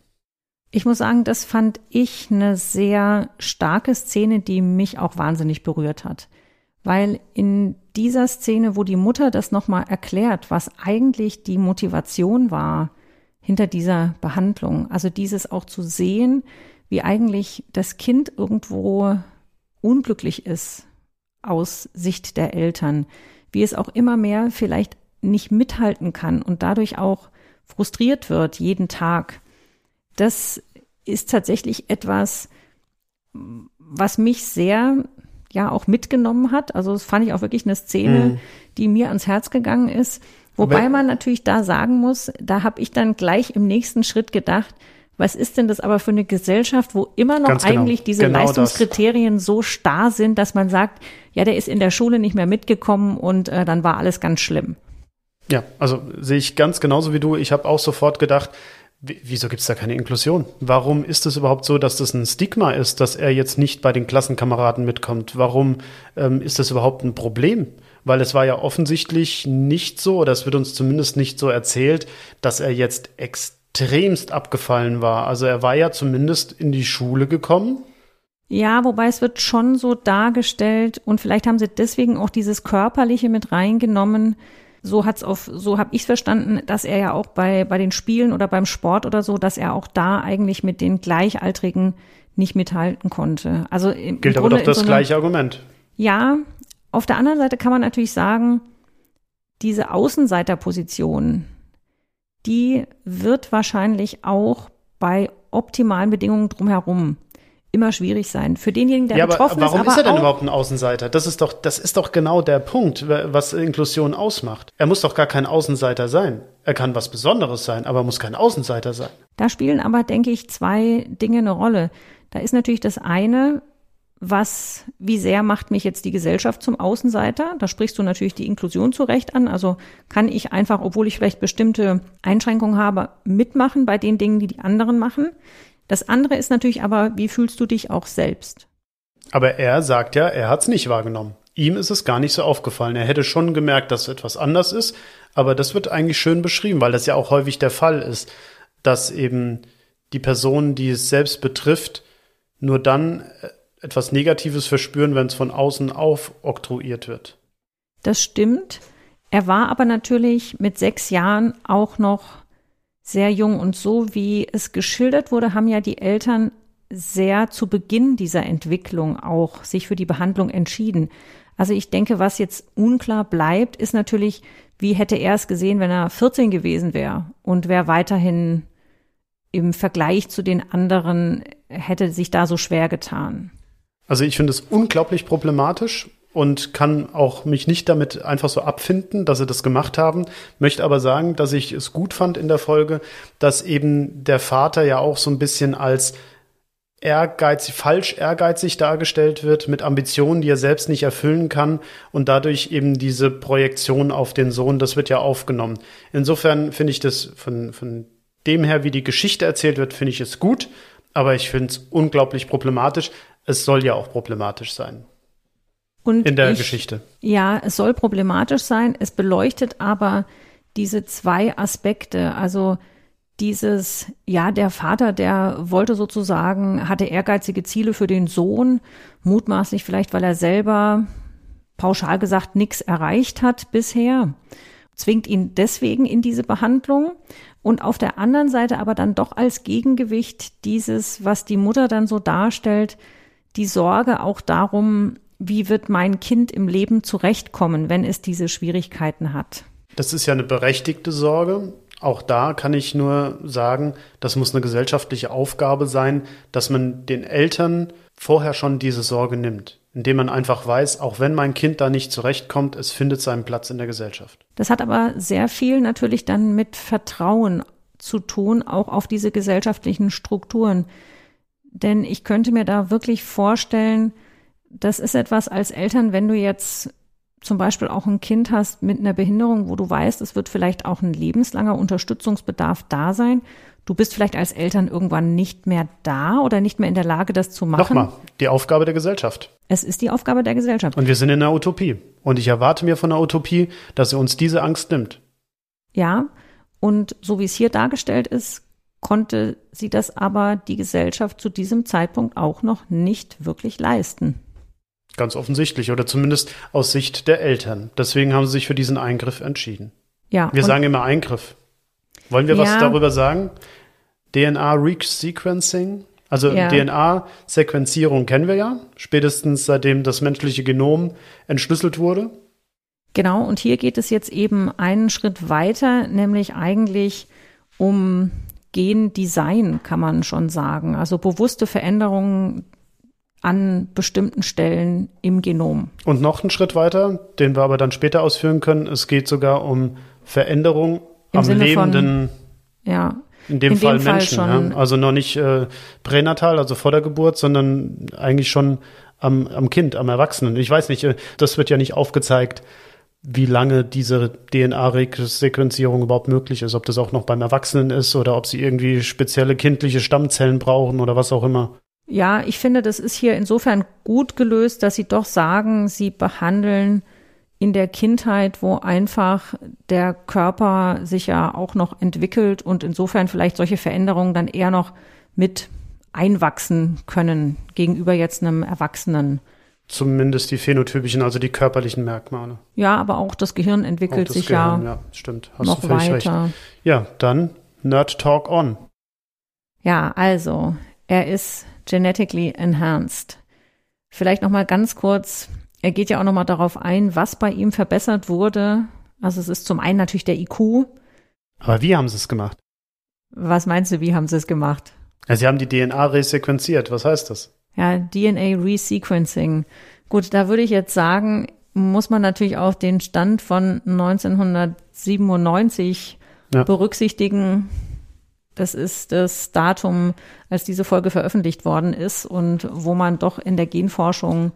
Ich muss sagen, das fand ich eine sehr starke Szene, die mich auch wahnsinnig berührt hat. Weil in dieser Szene, wo die Mutter das nochmal erklärt, was eigentlich die Motivation war hinter dieser Behandlung, also dieses auch zu sehen, wie eigentlich das Kind irgendwo unglücklich ist aus Sicht der Eltern, wie es auch immer mehr vielleicht nicht mithalten kann und dadurch auch frustriert wird jeden Tag das ist tatsächlich etwas, was mich sehr ja auch mitgenommen hat. Also das fand ich auch wirklich eine Szene, Mhm. die mir ans Herz gegangen ist. Wobei Aber- man natürlich da sagen muss, da habe ich dann gleich im nächsten Schritt gedacht, was ist denn das aber für eine Gesellschaft, wo immer noch genau. eigentlich diese Genau das. Leistungskriterien so starr sind, dass man sagt, ja, der ist in der Schule nicht mehr mitgekommen und äh, dann war alles ganz schlimm. Ja, also sehe ich ganz genauso wie du. Ich habe auch sofort gedacht, wieso gibt es da keine Inklusion? Warum ist es überhaupt so, dass das ein Stigma ist, dass er jetzt nicht bei den Klassenkameraden mitkommt? Warum ähm, ist das überhaupt ein Problem? Weil es war ja offensichtlich nicht so, oder es wird uns zumindest nicht so erzählt, dass er jetzt extremst abgefallen war. Also er war ja zumindest in die Schule gekommen. Ja, wobei es wird schon so dargestellt und vielleicht haben sie deswegen auch dieses Körperliche mit reingenommen. So hat's auf, so habe ich verstanden, dass er ja auch bei bei den Spielen oder beim Sport oder so, dass er auch da eigentlich mit den Gleichaltrigen nicht mithalten konnte. Also im, Gilt im aber Grunde doch das so gleiche Argument. Ja, auf der anderen Seite kann man natürlich sagen, diese Außenseiterposition, die wird wahrscheinlich auch bei optimalen Bedingungen drumherum immer schwierig sein. Für denjenigen, der ja, aber betroffen warum ist, ist aber er denn überhaupt ein Außenseiter? Das ist doch, das ist doch genau der Punkt, was Inklusion ausmacht. Er muss doch gar kein Außenseiter sein. Er kann was Besonderes sein, aber er muss kein Außenseiter sein. Da spielen aber, denke ich, zwei Dinge eine Rolle. Da ist natürlich das eine, was, wie sehr macht mich jetzt die Gesellschaft zum Außenseiter? Da sprichst du natürlich die Inklusion zu Recht an. Also kann ich einfach, obwohl ich vielleicht bestimmte Einschränkungen habe, mitmachen bei den Dingen, die die anderen machen. Das andere ist natürlich aber, wie fühlst du dich auch selbst? Aber er sagt ja, er hat es nicht wahrgenommen. Ihm ist es gar nicht so aufgefallen. Er hätte schon gemerkt, dass etwas anders ist, aber das wird eigentlich schön beschrieben, weil das ja auch häufig der Fall ist, dass eben die Personen, die es selbst betrifft, nur dann äh, etwas Negatives verspüren, wenn es von außen aufoktroyiert wird. Das stimmt. Er war aber natürlich mit sechs Jahren auch noch sehr jung und so wie es geschildert wurde, haben ja die Eltern sehr zu Beginn dieser Entwicklung auch sich für die Behandlung entschieden. Also ich denke, was jetzt unklar bleibt, ist natürlich, wie hätte er es gesehen, wenn er 14 gewesen wäre und wäre weiterhin im Vergleich zu den anderen hätte sich da so schwer getan. Also ich finde es unglaublich problematisch und kann auch mich nicht damit einfach so abfinden, dass sie das gemacht haben, möchte aber sagen, dass ich es gut fand in der Folge, dass eben der Vater ja auch so ein bisschen als ehrgeizig, falsch ehrgeizig dargestellt wird, mit Ambitionen, die er selbst nicht erfüllen kann und dadurch eben diese Projektion auf den Sohn, das wird ja aufgenommen. Insofern finde ich das von, von dem her, wie die Geschichte erzählt wird, finde ich es gut, aber ich finde es unglaublich problematisch. Es soll ja auch problematisch sein. Und in der ich, Geschichte. Ja, es soll problematisch sein. Es beleuchtet aber diese zwei Aspekte. Also dieses, ja, der Vater, der wollte sozusagen, hatte ehrgeizige Ziele für den Sohn, mutmaßlich vielleicht, weil er selber pauschal gesagt nichts erreicht hat bisher, zwingt ihn deswegen in diese Behandlung und auf der anderen Seite aber dann doch als Gegengewicht dieses, was die Mutter dann so darstellt, die Sorge auch darum, wie wird mein Kind im Leben zurechtkommen, wenn es diese Schwierigkeiten hat. Das ist ja eine berechtigte Sorge. Auch da kann ich nur sagen, das muss eine gesellschaftliche Aufgabe sein, dass man den Eltern vorher schon diese Sorge nimmt, indem man einfach weiß, auch wenn mein Kind da nicht zurechtkommt, es findet seinen Platz in der Gesellschaft. Das hat aber sehr viel natürlich dann mit Vertrauen zu tun, auch auf diese gesellschaftlichen Strukturen. Denn ich könnte mir da wirklich vorstellen, das ist etwas als Eltern, wenn du jetzt zum Beispiel auch ein Kind hast mit einer Behinderung, wo du weißt, es wird vielleicht auch ein lebenslanger Unterstützungsbedarf da sein. Du bist vielleicht als Eltern irgendwann nicht mehr da oder nicht mehr in der Lage, das zu machen. Nochmal, die Aufgabe der Gesellschaft. Es ist die Aufgabe der Gesellschaft. Und wir sind in einer Utopie. Und ich erwarte mir von der Utopie, dass sie uns diese Angst nimmt. Ja, und so wie es hier dargestellt ist, konnte sie das aber die Gesellschaft zu diesem Zeitpunkt auch noch nicht wirklich leisten. Ganz offensichtlich oder zumindest aus Sicht der Eltern. Deswegen haben sie sich für diesen Eingriff entschieden. Ja. Wir sagen immer Eingriff. Wollen wir ja. was darüber sagen? DNA-Resequencing? Also ja. DNA-Sequenzierung kennen wir ja, spätestens seitdem das menschliche Genom entschlüsselt wurde. Genau, und hier geht es jetzt eben einen Schritt weiter, nämlich eigentlich um Gendesign, kann man schon sagen. Also bewusste Veränderungen an bestimmten Stellen im Genom. Und noch einen Schritt weiter, den wir aber dann später ausführen können. Es geht sogar um Veränderung Im am Sinne lebenden, von, ja, in dem in Fall dem Menschen. Fall ja. Also noch nicht äh, pränatal, also vor der Geburt, sondern eigentlich schon am, am Kind, am Erwachsenen. Ich weiß nicht, äh, das wird ja nicht aufgezeigt, wie lange diese DNA-Sequenzierung überhaupt möglich ist, ob das auch noch beim Erwachsenen ist oder ob sie irgendwie spezielle kindliche Stammzellen brauchen oder was auch immer. Ja, ich finde, das ist hier insofern gut gelöst, dass Sie doch sagen, Sie behandeln in der Kindheit, wo einfach der Körper sich ja auch noch entwickelt und insofern vielleicht solche Veränderungen dann eher noch mit einwachsen können gegenüber jetzt einem Erwachsenen. Zumindest die phänotypischen, also die körperlichen Merkmale. Ja, aber auch das Gehirn entwickelt das sich Gehirn, ja, ja stimmt. Hast noch weiter. Recht. Ja, dann Nerd Talk on. Ja, also er ist genetically enhanced. Vielleicht noch mal ganz kurz. Er geht ja auch noch mal darauf ein, was bei ihm verbessert wurde. Also es ist zum einen natürlich der IQ. Aber wie haben sie es gemacht? Was meinst du, wie haben sie es gemacht? Ja, sie haben die DNA resequenziert. Was heißt das? Ja, DNA Resequencing. Gut, da würde ich jetzt sagen, muss man natürlich auch den Stand von 1997 ja. berücksichtigen. Das ist das Datum, als diese Folge veröffentlicht worden ist und wo man doch in der Genforschung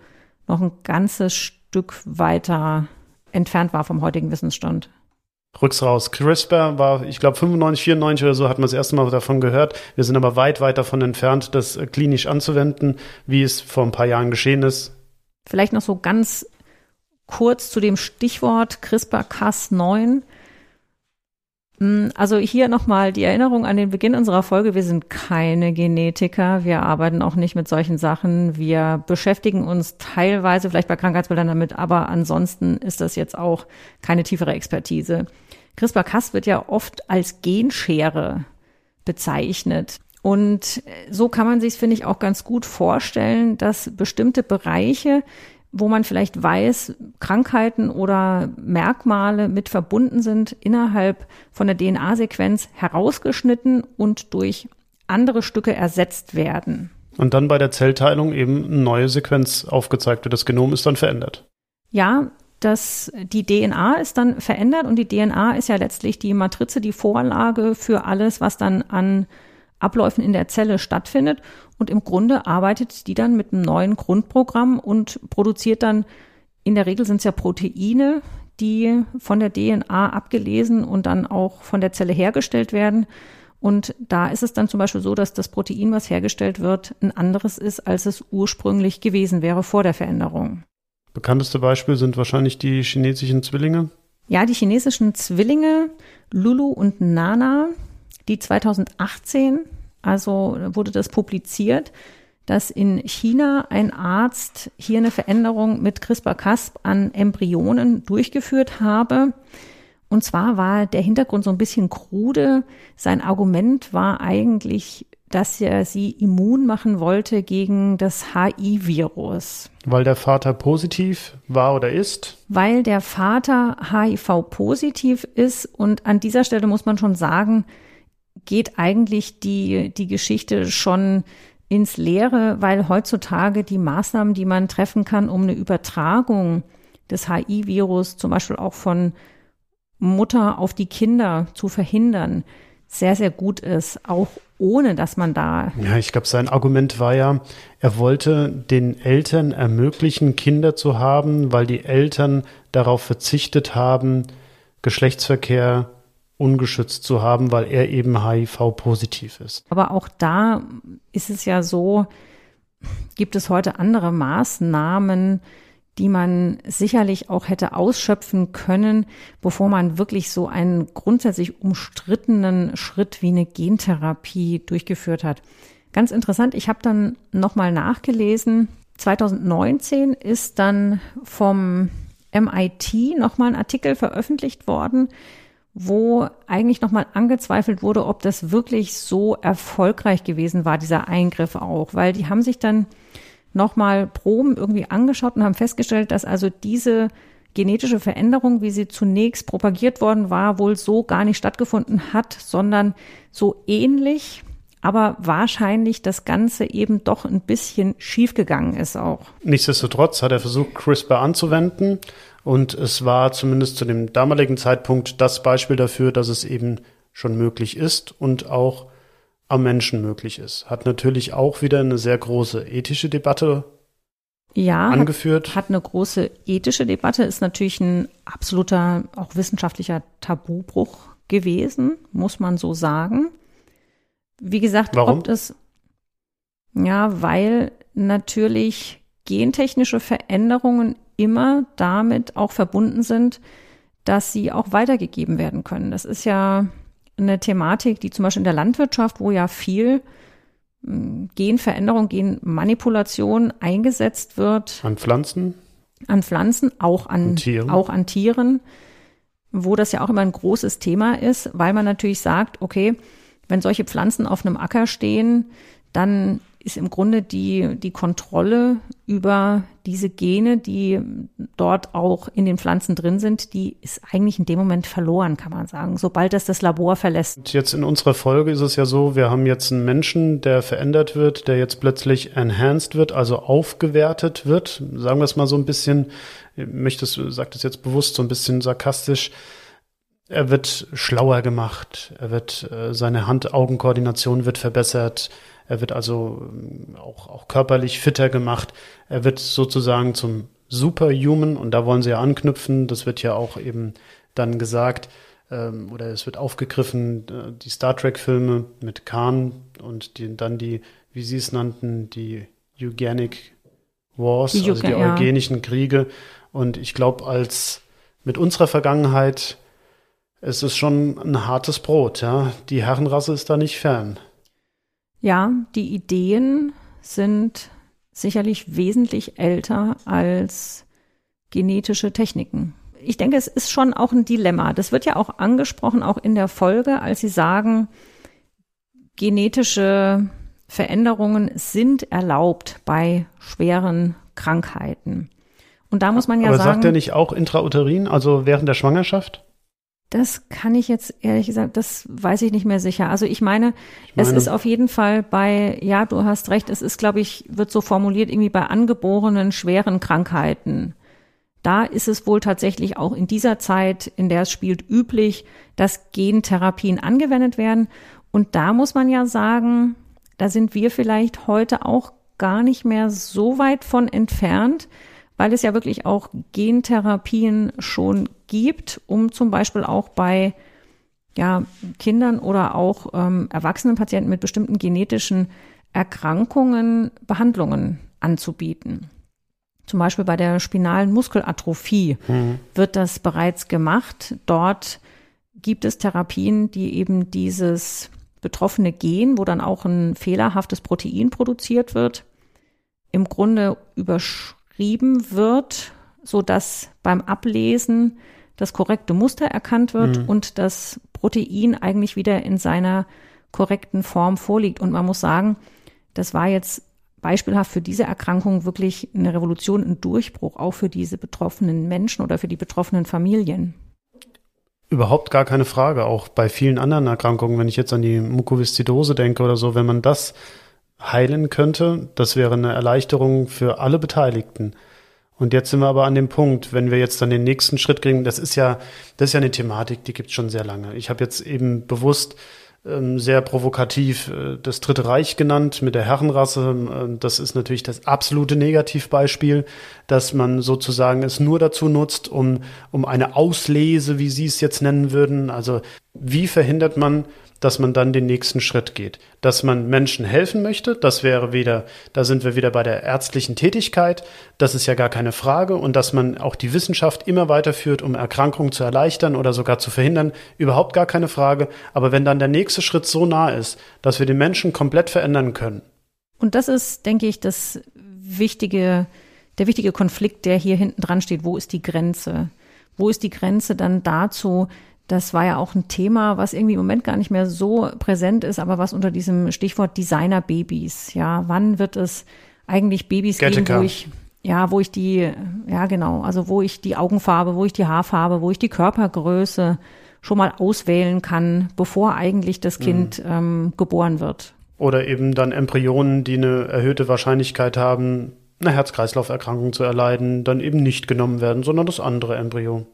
noch ein ganzes Stück weiter entfernt war vom heutigen Wissensstand. Rücks raus. CRISPR war, ich glaube, 95, 94 oder so hat man das erste Mal davon gehört. Wir sind aber weit, weit davon entfernt, das klinisch anzuwenden, wie es vor ein paar Jahren geschehen ist. Vielleicht noch so ganz kurz zu dem Stichwort CRISPR-Cas9. Mm, also hier nochmal die Erinnerung an den Beginn unserer Folge. Wir sind keine Genetiker. Wir arbeiten auch nicht mit solchen Sachen. Wir beschäftigen uns teilweise vielleicht bei Krankheitsbildern damit, aber ansonsten ist das jetzt auch keine tiefere Expertise. CRISPR-Cas wird ja oft als Genschere bezeichnet. Und so kann man sich, finde ich, auch ganz gut vorstellen, dass bestimmte Bereiche, wo man vielleicht weiß, Krankheiten oder Merkmale mit verbunden sind, innerhalb von der DNA-Sequenz herausgeschnitten und durch andere Stücke ersetzt werden. Und dann bei der Zellteilung eben eine neue Sequenz aufgezeigt wird. Das Genom ist dann verändert. Ja, das, die DNA ist dann verändert und die DNA ist ja letztlich die Matrize, die Vorlage für alles, was dann an Abläufen in der Zelle stattfindet. Und im Grunde arbeitet die dann mit einem neuen Grundprogramm und produziert dann, in der Regel sind es ja Proteine, die von der DNA abgelesen und dann auch von der Zelle hergestellt werden. Und da ist es dann zum Beispiel so, dass das Protein, was hergestellt wird, ein anderes ist, als es ursprünglich gewesen wäre vor der Veränderung. Bekannteste Beispiel sind wahrscheinlich die chinesischen Zwillinge. Ja, die chinesischen Zwillinge Lulu und Nana, die 2018, also wurde das publiziert, dass in China ein Arzt hier eine Veränderung mit CRISPR-Cas an Embryonen durchgeführt habe. Und zwar war der Hintergrund so ein bisschen krude. Sein Argument war eigentlich, dass er sie immun machen wollte gegen das HIV-Virus. Weil der Vater positiv war oder ist? Weil der Vater HIV-positiv ist. Und an dieser Stelle muss man schon sagen, geht eigentlich die, die Geschichte schon ins Leere, weil heutzutage die Maßnahmen, die man treffen kann, um eine Übertragung des HIV-Virus zum Beispiel auch von Mutter auf die Kinder zu verhindern, sehr, sehr gut ist, auch ohne dass man da. Ja, ich glaube, sein Argument war ja, er wollte den Eltern ermöglichen, Kinder zu haben, weil die Eltern darauf verzichtet haben, Geschlechtsverkehr ungeschützt zu haben, weil er eben HIV-positiv ist. Aber auch da ist es ja so, gibt es heute andere Maßnahmen, die man sicherlich auch hätte ausschöpfen können, bevor man wirklich so einen grundsätzlich umstrittenen Schritt wie eine Gentherapie durchgeführt hat. Ganz interessant, ich habe dann nochmal nachgelesen. 2019 ist dann vom MIT nochmal ein Artikel veröffentlicht worden, wo eigentlich nochmal angezweifelt wurde, ob das wirklich so erfolgreich gewesen war, dieser Eingriff auch, weil die haben sich dann nochmal Proben irgendwie angeschaut und haben festgestellt, dass also diese genetische Veränderung, wie sie zunächst propagiert worden war, wohl so gar nicht stattgefunden hat, sondern so ähnlich, aber wahrscheinlich das Ganze eben doch ein bisschen schiefgegangen ist auch. Nichtsdestotrotz hat er versucht, CRISPR anzuwenden und es war zumindest zu dem damaligen Zeitpunkt das Beispiel dafür, dass es eben schon möglich ist und auch am Menschen möglich ist. Hat natürlich auch wieder eine sehr große ethische Debatte ja, angeführt. Hat, hat eine große ethische Debatte, ist natürlich ein absoluter, auch wissenschaftlicher Tabubruch gewesen, muss man so sagen. Wie gesagt, Warum? ob das, ja, weil natürlich gentechnische Veränderungen immer damit auch verbunden sind, dass sie auch weitergegeben werden können. Das ist ja eine Thematik, die zum Beispiel in der Landwirtschaft, wo ja viel hm, Genveränderung, Genmanipulation eingesetzt wird. An Pflanzen? An Pflanzen, auch an, an Tieren. auch an Tieren, wo das ja auch immer ein großes Thema ist, weil man natürlich sagt, okay, wenn solche Pflanzen auf einem Acker stehen, dann ist im Grunde die, die Kontrolle über diese Gene, die dort auch in den Pflanzen drin sind, die ist eigentlich in dem Moment verloren, kann man sagen, sobald das das Labor verlässt. Und jetzt in unserer Folge ist es ja so, wir haben jetzt einen Menschen, der verändert wird, der jetzt plötzlich enhanced wird, also aufgewertet wird. Sagen wir es mal so ein bisschen, ich möchte es, sagt es jetzt bewusst, so ein bisschen sarkastisch. Er wird schlauer gemacht, er wird, äh, seine Hand-Augen-Koordination wird verbessert, er wird also ähm, auch, auch körperlich fitter gemacht. Er wird sozusagen zum Superhuman und da wollen sie ja anknüpfen. Das wird ja auch eben dann gesagt ähm, oder es wird aufgegriffen, äh, die Star Trek-Filme mit Khan und die, dann die, wie sie es nannten, die Eugenic Wars, die also die eugenischen Kriege. Und ich glaube, als mit unserer Vergangenheit es ist schon ein hartes Brot, ja. Die Herrenrasse ist da nicht fern. Ja, die Ideen sind sicherlich wesentlich älter als genetische Techniken. Ich denke, es ist schon auch ein Dilemma. Das wird ja auch angesprochen, auch in der Folge, als Sie sagen, genetische Veränderungen sind erlaubt bei schweren Krankheiten. Und da muss man ja Aber sagen. sagt er nicht auch intrauterin, also während der Schwangerschaft? Das kann ich jetzt ehrlich gesagt, das weiß ich nicht mehr sicher. Also ich meine, ich meine, es ist auf jeden Fall bei, ja, du hast recht, es ist, glaube ich, wird so formuliert, irgendwie bei angeborenen schweren Krankheiten. Da ist es wohl tatsächlich auch in dieser Zeit, in der es spielt, üblich, dass Gentherapien angewendet werden. Und da muss man ja sagen, da sind wir vielleicht heute auch gar nicht mehr so weit von entfernt, weil es ja wirklich auch Gentherapien schon gibt, um zum Beispiel auch bei ja, Kindern oder auch ähm, erwachsenen Patienten mit bestimmten genetischen Erkrankungen Behandlungen anzubieten. Zum Beispiel bei der spinalen Muskelatrophie mhm. wird das bereits gemacht. Dort gibt es Therapien, die eben dieses betroffene Gen, wo dann auch ein fehlerhaftes Protein produziert wird, im Grunde überschrieben wird, so dass beim Ablesen das korrekte Muster erkannt wird mhm. und das Protein eigentlich wieder in seiner korrekten Form vorliegt. Und man muss sagen, das war jetzt beispielhaft für diese Erkrankung wirklich eine Revolution, ein Durchbruch, auch für diese betroffenen Menschen oder für die betroffenen Familien. Überhaupt gar keine Frage. Auch bei vielen anderen Erkrankungen, wenn ich jetzt an die Mukoviszidose denke oder so, wenn man das heilen könnte, das wäre eine Erleichterung für alle Beteiligten. Und jetzt sind wir aber an dem Punkt, wenn wir jetzt dann den nächsten Schritt kriegen, das ist ja, das ist ja eine Thematik, die gibt es schon sehr lange. Ich habe jetzt eben bewusst ähm, sehr provokativ äh, das Dritte Reich genannt mit der Herrenrasse. Äh, das ist natürlich das absolute Negativbeispiel, dass man sozusagen es nur dazu nutzt, um, um eine Auslese, wie Sie es jetzt nennen würden. Also wie verhindert man, dass man dann den nächsten Schritt geht. Dass man Menschen helfen möchte, das wäre wieder, da sind wir wieder bei der ärztlichen Tätigkeit, das ist ja gar keine Frage und dass man auch die Wissenschaft immer weiterführt, um Erkrankungen zu erleichtern oder sogar zu verhindern, überhaupt gar keine Frage. Aber wenn dann der nächste Schritt so nah ist, dass wir den Menschen komplett verändern können. Und das ist, denke ich, das wichtige, der wichtige Konflikt, der hier hinten dran steht. Wo ist die Grenze? Wo ist die Grenze dann dazu, das war ja auch ein Thema, was irgendwie im Moment gar nicht mehr so präsent ist, aber was unter diesem Stichwort Designer-Babys, ja, wann wird es eigentlich Babys Gattaca. geben, wo ich, ja, wo ich die, ja genau, also wo ich die Augenfarbe, wo ich die Haarfarbe, wo ich die Körpergröße schon mal auswählen kann, bevor eigentlich das mhm. Kind mhm. ähm, geboren wird. Oder eben dann Embryonen, die eine erhöhte Wahrscheinlichkeit haben, eine Herz-Kreislauf-Erkrankung zu erleiden, dann eben nicht genommen werden, sondern das andere Embryo.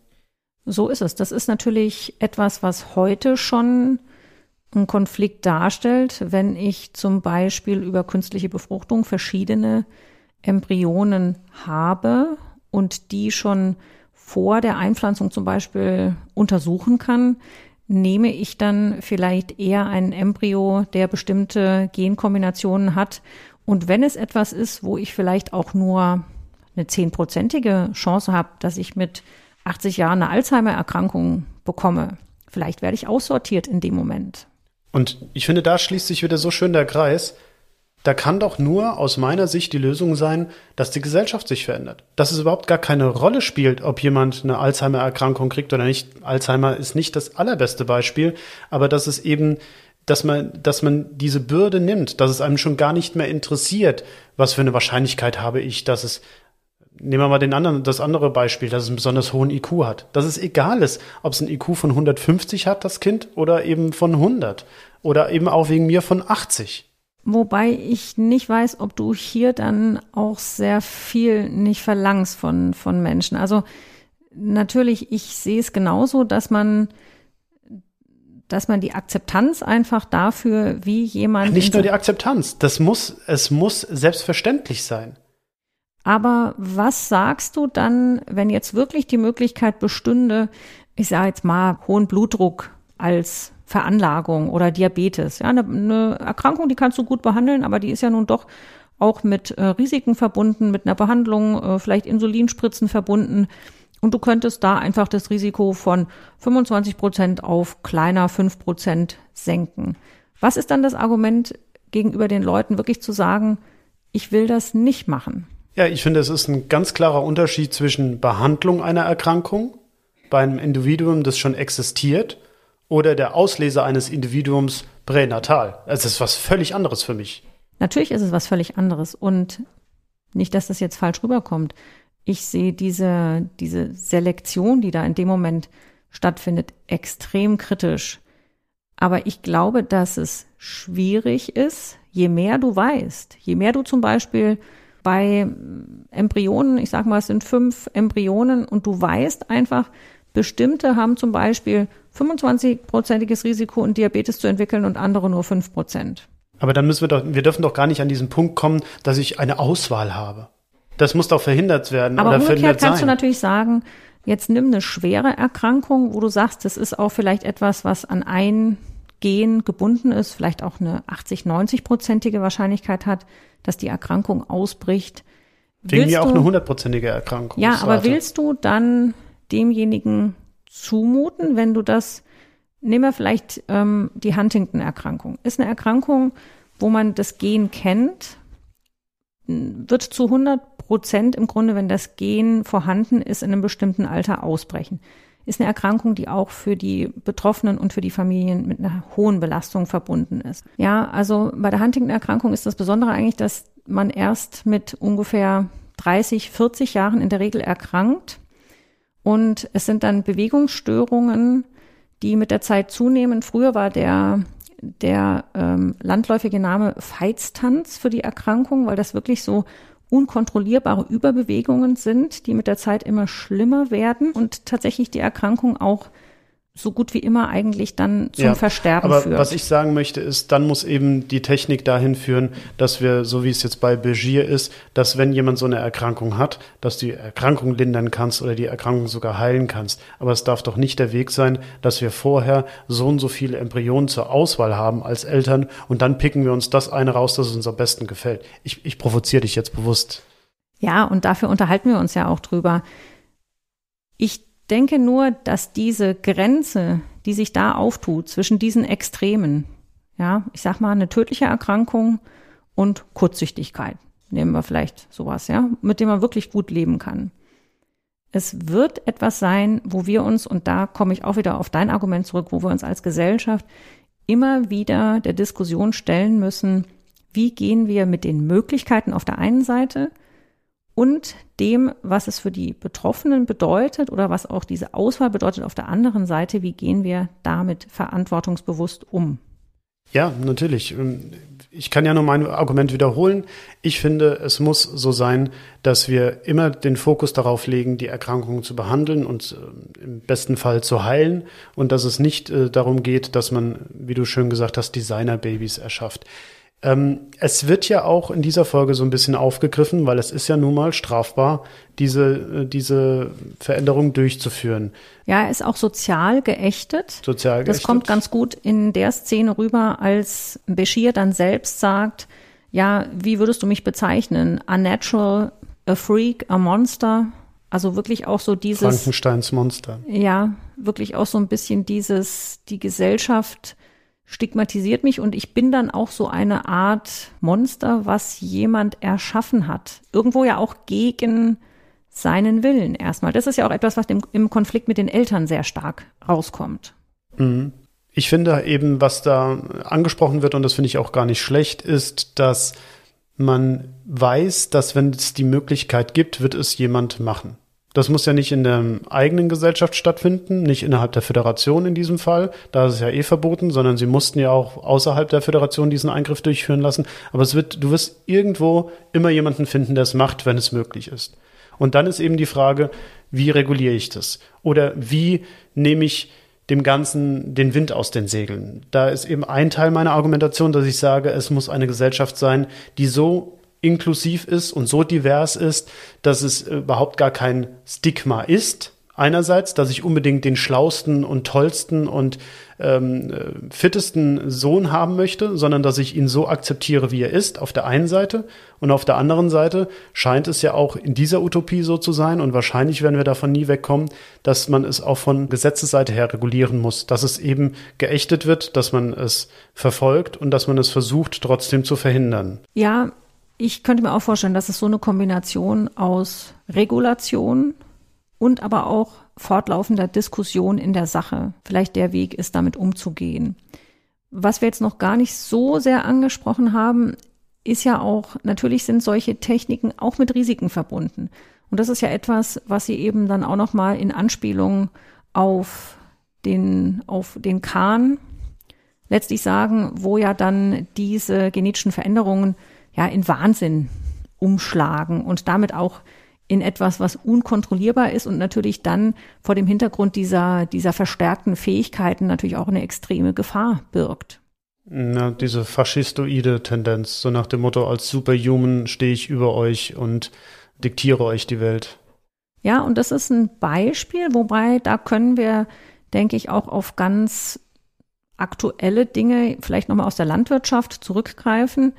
So ist es. Das ist natürlich etwas, was heute schon einen Konflikt darstellt, wenn ich zum Beispiel über künstliche Befruchtung verschiedene Embryonen habe und die schon vor der Einpflanzung zum Beispiel untersuchen kann, nehme ich dann vielleicht eher einen Embryo, der bestimmte Genkombinationen hat. Und wenn es etwas ist, wo ich vielleicht auch nur eine zehnprozentige Chance habe, dass ich mit 80 Jahren eine Alzheimer-Erkrankung bekomme, vielleicht werde ich aussortiert in dem Moment. Und ich finde, da schließt sich wieder so schön der Kreis. Da kann doch nur aus meiner Sicht die Lösung sein, dass die Gesellschaft sich verändert. Dass es überhaupt gar keine Rolle spielt, ob jemand eine Alzheimer-Erkrankung kriegt oder nicht. Alzheimer ist nicht das allerbeste Beispiel, aber dass es eben, dass man, dass man diese Bürde nimmt, dass es einem schon gar nicht mehr interessiert, was für eine Wahrscheinlichkeit habe ich, dass es Nehmen wir mal den anderen, das andere Beispiel, dass es einen besonders hohen IQ hat. Dass es egal ist, ob es einen IQ von 150 hat, das Kind, oder eben von 100. Oder eben auch wegen mir von 80. Wobei ich nicht weiß, ob du hier dann auch sehr viel nicht verlangst von, von Menschen. Also natürlich, ich sehe es genauso, dass man, dass man die Akzeptanz einfach dafür, wie jemand. Nicht nur die Akzeptanz, das muss, es muss selbstverständlich sein. Aber was sagst du dann, wenn jetzt wirklich die Möglichkeit bestünde, ich sage jetzt mal, hohen Blutdruck als Veranlagung oder Diabetes? Ja, eine, eine Erkrankung, die kannst du gut behandeln, aber die ist ja nun doch auch mit äh, Risiken verbunden, mit einer Behandlung, äh, vielleicht Insulinspritzen verbunden. Und du könntest da einfach das Risiko von 25 Prozent auf kleiner 5 Prozent senken. Was ist dann das Argument gegenüber den Leuten, wirklich zu sagen, ich will das nicht machen? Ja, ich finde, es ist ein ganz klarer Unterschied zwischen Behandlung einer Erkrankung bei einem Individuum, das schon existiert, oder der Auslese eines Individuums pränatal. Es ist was völlig anderes für mich. Natürlich ist es was völlig anderes und nicht, dass das jetzt falsch rüberkommt. Ich sehe diese, diese Selektion, die da in dem Moment stattfindet, extrem kritisch. Aber ich glaube, dass es schwierig ist, je mehr du weißt, je mehr du zum Beispiel bei Embryonen, ich sag mal, es sind fünf Embryonen und du weißt einfach, bestimmte haben zum Beispiel 25-prozentiges Risiko, einen Diabetes zu entwickeln und andere nur 5 Prozent. Aber dann müssen wir doch, wir dürfen doch gar nicht an diesen Punkt kommen, dass ich eine Auswahl habe. Das muss doch verhindert werden Aber oder umgekehrt kannst sein. du natürlich sagen, jetzt nimm eine schwere Erkrankung, wo du sagst, das ist auch vielleicht etwas, was an ein Gen gebunden ist, vielleicht auch eine 80, 90-prozentige Wahrscheinlichkeit hat, dass die Erkrankung ausbricht. Wegen mir auch eine hundertprozentige Erkrankung. Ja, aber willst du dann demjenigen zumuten, wenn du das, nehmen wir vielleicht ähm, die Huntington-Erkrankung. Ist eine Erkrankung, wo man das Gen kennt, wird zu 100 Prozent im Grunde, wenn das Gen vorhanden ist, in einem bestimmten Alter ausbrechen. Ist eine Erkrankung, die auch für die Betroffenen und für die Familien mit einer hohen Belastung verbunden ist. Ja, also bei der Huntington-Erkrankung ist das Besondere eigentlich, dass man erst mit ungefähr 30, 40 Jahren in der Regel erkrankt. Und es sind dann Bewegungsstörungen, die mit der Zeit zunehmen. Früher war der, der ähm, landläufige Name Feiztanz für die Erkrankung, weil das wirklich so unkontrollierbare Überbewegungen sind, die mit der Zeit immer schlimmer werden und tatsächlich die Erkrankung auch so gut wie immer eigentlich dann zum Ja, Versterben aber führt. was ich sagen möchte, ist, dann muss eben die Technik dahin führen, dass wir, so wie es jetzt bei Begier ist, dass wenn jemand so eine Erkrankung hat, dass du die Erkrankung lindern kannst oder die Erkrankung sogar heilen kannst. Aber es darf doch nicht der Weg sein, dass wir vorher so und so viele Embryonen zur Auswahl haben als Eltern und dann picken wir uns das eine raus, das uns am besten gefällt. Ich, ich provoziere dich jetzt bewusst. Ja, und dafür unterhalten wir uns ja auch drüber. Ich denke nur, dass diese Grenze, die sich da auftut zwischen diesen Extremen, ja, ich sag mal, eine tödliche Erkrankung und Kurzsichtigkeit, nehmen wir vielleicht sowas, ja, mit dem man wirklich gut leben kann. Es wird etwas sein, wo wir uns, und da komme ich auch wieder auf dein Argument zurück, wo wir uns als Gesellschaft immer wieder der Diskussion stellen müssen, wie gehen wir mit den Möglichkeiten auf der einen Seite und dem, was es für die Betroffenen bedeutet oder was auch diese Auswahl bedeutet auf der anderen Seite, wie gehen wir damit verantwortungsbewusst um? Ja, natürlich. Ähm, Ich kann ja nur mein Argument wiederholen. Ich finde, es muss so sein, dass wir immer den Fokus darauf legen, die Erkrankungen zu behandeln und äh, im besten Fall zu heilen und dass es nicht äh, darum geht, dass man, wie du schön gesagt hast, Designer-Babys erschafft. Ähm, es wird ja auch in dieser Folge so ein bisschen aufgegriffen, weil es ist ja nun mal strafbar, diese, äh, diese Veränderung durchzuführen. Ja, er ist auch sozial geächtet. Sozial Das geächtet. kommt ganz gut in der Szene rüber, als Bashir dann selbst sagt, ja, wie würdest du mich bezeichnen? Unnatural, a freak, a monster. Also wirklich auch so dieses, Frankensteins Monster. ja, wirklich auch so ein bisschen dieses, die Gesellschaft stigmatisiert mich und ich bin dann auch so eine Art Monster, was jemand erschaffen hat. Irgendwo ja auch gegen seinen Willen erstmal. Das ist ja auch etwas, was im, im Konflikt mit den Eltern sehr stark rauskommt. Mhm. Ich finde eben, was da angesprochen wird, und das finde ich auch gar nicht schlecht, ist, dass man weiß, dass wenn es die Möglichkeit gibt, wird es jemand machen. Das muss ja nicht in der eigenen Gesellschaft stattfinden, nicht innerhalb der Föderation in diesem Fall, da ist es ja eh verboten, sondern sie mussten ja auch außerhalb der Föderation diesen Eingriff durchführen lassen. Aber es wird, du wirst irgendwo immer jemanden finden, der es macht, wenn es möglich ist. Und dann ist eben die Frage, wie reguliere ich das? Oder wie nehme ich dem Ganzen den Wind aus den Segeln? Da ist eben ein Teil meiner Argumentation, dass ich sage, es muss eine Gesellschaft sein, die so inklusiv ist und so divers ist, dass es überhaupt gar kein Stigma ist, Einerseits, dass ich unbedingt den schlausten und tollsten und ähm, äh, fittesten Sohn haben möchte, sondern dass ich ihn so akzeptiere, wie er ist, auf der einen Seite. Und auf der anderen Seite scheint es ja auch in dieser Utopie so zu sein, und wahrscheinlich werden wir davon nie wegkommen, dass man es auch von Gesetzesseite her regulieren muss, dass es eben geächtet wird, dass man es verfolgt und dass man es versucht, trotzdem zu verhindern. Ja, ich könnte mir auch vorstellen, dass es so eine Kombination aus Regulation und aber auch fortlaufender Diskussion in der Sache vielleicht der Weg ist, damit umzugehen. Was wir jetzt noch gar nicht so sehr angesprochen haben, ist ja auch, natürlich sind solche Techniken auch mit Risiken verbunden. Und das ist ja etwas, was Sie eben dann auch nochmal in Anspielung auf den, auf den Kahn letztlich sagen, wo ja dann diese genetischen Veränderungen ja in Wahnsinn umschlagen und damit auch in etwas, was unkontrollierbar ist und natürlich dann vor dem Hintergrund dieser, dieser verstärkten Fähigkeiten natürlich auch eine extreme Gefahr birgt. Na, diese faschistoide Tendenz, so nach dem Motto, als Superhuman stehe ich über euch und diktiere euch die Welt. Ja, und das ist ein Beispiel, wobei da können wir, denke ich, auch auf ganz aktuelle Dinge, vielleicht nochmal aus der Landwirtschaft zurückgreifen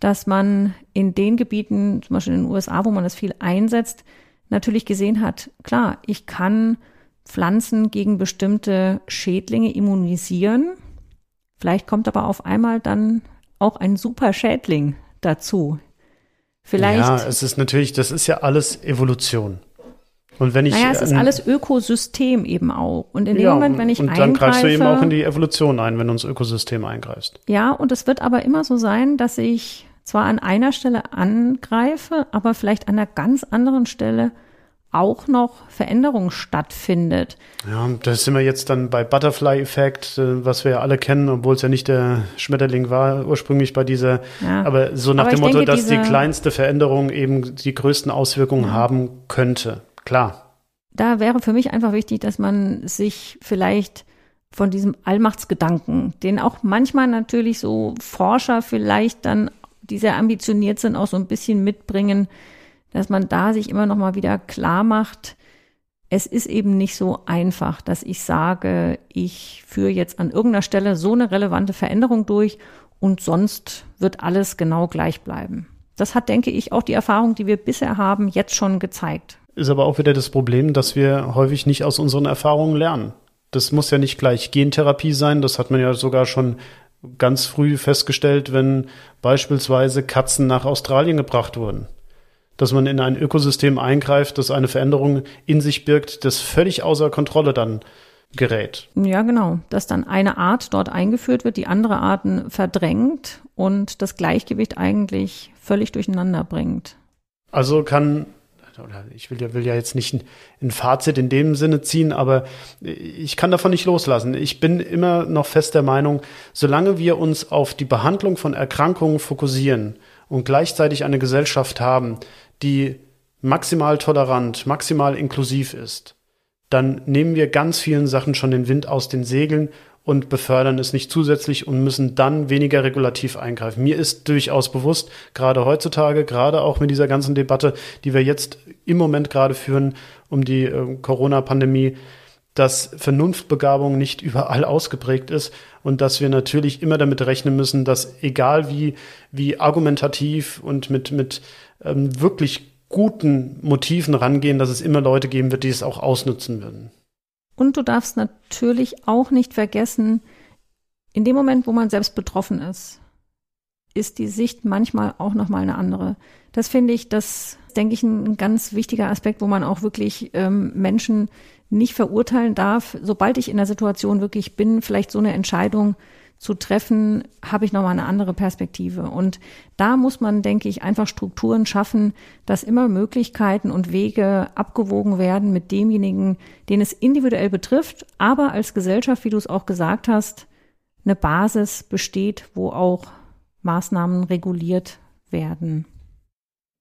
dass man in den Gebieten, zum Beispiel in den USA, wo man das viel einsetzt, natürlich gesehen hat, klar, ich kann Pflanzen gegen bestimmte Schädlinge immunisieren. Vielleicht kommt aber auf einmal dann auch ein super Schädling dazu. Vielleicht. Ja, es ist natürlich, das ist ja alles Evolution. Und wenn ich. Naja, es ist alles Ökosystem eben auch. Und in dem ja, Moment, wenn ich Und dann greifst du eben auch in die Evolution ein, wenn du ins Ökosystem eingreifst. Ja, und es wird aber immer so sein, dass ich zwar an einer Stelle angreife, aber vielleicht an einer ganz anderen Stelle auch noch Veränderung stattfindet. Ja, da sind wir jetzt dann bei Butterfly-Effekt, äh, was wir ja alle kennen, obwohl es ja nicht der Schmetterling war, ursprünglich bei dieser, ja. aber so nach aber dem Motto, denke, dass die kleinste Veränderung eben die größten Auswirkungen ja. haben könnte. Klar. Da wäre für mich einfach wichtig, dass man sich vielleicht von diesem Allmachtsgedanken, den auch manchmal natürlich so Forscher vielleicht dann die sehr ambitioniert sind, auch so ein bisschen mitbringen, dass man da sich immer noch mal wieder klar macht, es ist eben nicht so einfach, dass ich sage, ich führe jetzt an irgendeiner Stelle so eine relevante Veränderung durch und sonst wird alles genau gleich bleiben. Das hat, denke ich, auch die Erfahrung, die wir bisher haben, jetzt schon gezeigt. Ist aber auch wieder das Problem, dass wir häufig nicht aus unseren Erfahrungen lernen. Das muss ja nicht gleich Gentherapie sein, das hat man ja sogar schon ganz früh festgestellt, wenn beispielsweise Katzen nach Australien gebracht wurden. Dass man in ein Ökosystem eingreift, das eine Veränderung in sich birgt, das völlig außer Kontrolle dann gerät. Ja, genau. Dass dann eine Art dort eingeführt wird, die andere Arten verdrängt und das Gleichgewicht eigentlich völlig durcheinander bringt. Also kann oder ich will ja, will ja jetzt nicht ein, ein, Fazit in dem Sinne ziehen, aber ich kann davon nicht loslassen. Ich bin immer noch fest der Meinung, solange wir uns auf die Behandlung von Erkrankungen fokussieren und gleichzeitig eine Gesellschaft haben, die maximal tolerant, maximal inklusiv ist, dann nehmen wir ganz vielen Sachen schon den Wind aus den Segeln und befördern es nicht zusätzlich und müssen dann weniger regulativ eingreifen. Mir ist durchaus bewusst, gerade heutzutage, gerade auch mit dieser ganzen Debatte, die wir jetzt im Moment gerade führen um die äh, Corona-Pandemie, dass Vernunftbegabung nicht überall ausgeprägt ist und dass wir natürlich immer damit rechnen müssen, dass egal wie, wie argumentativ und mit, mit ähm, wirklich guten Motiven rangehen, dass es immer Leute geben wird, die es auch ausnutzen würden. Und du darfst natürlich auch nicht vergessen, in dem Moment, wo man selbst betroffen ist, ist die Sicht manchmal auch nochmal eine andere. Das finde ich, das denke ich, ein ganz wichtiger Aspekt, wo man auch wirklich ähm, Menschen nicht verurteilen darf. Sobald ich in der Situation wirklich bin, vielleicht so eine Entscheidung zu treffen, habe ich nochmal eine andere Perspektive. Und da muss man, denke ich, einfach Strukturen schaffen, dass immer Möglichkeiten und Wege abgewogen werden mit demjenigen, den es individuell betrifft, aber als Gesellschaft, wie du es auch gesagt hast, eine Basis besteht, wo auch Maßnahmen reguliert werden.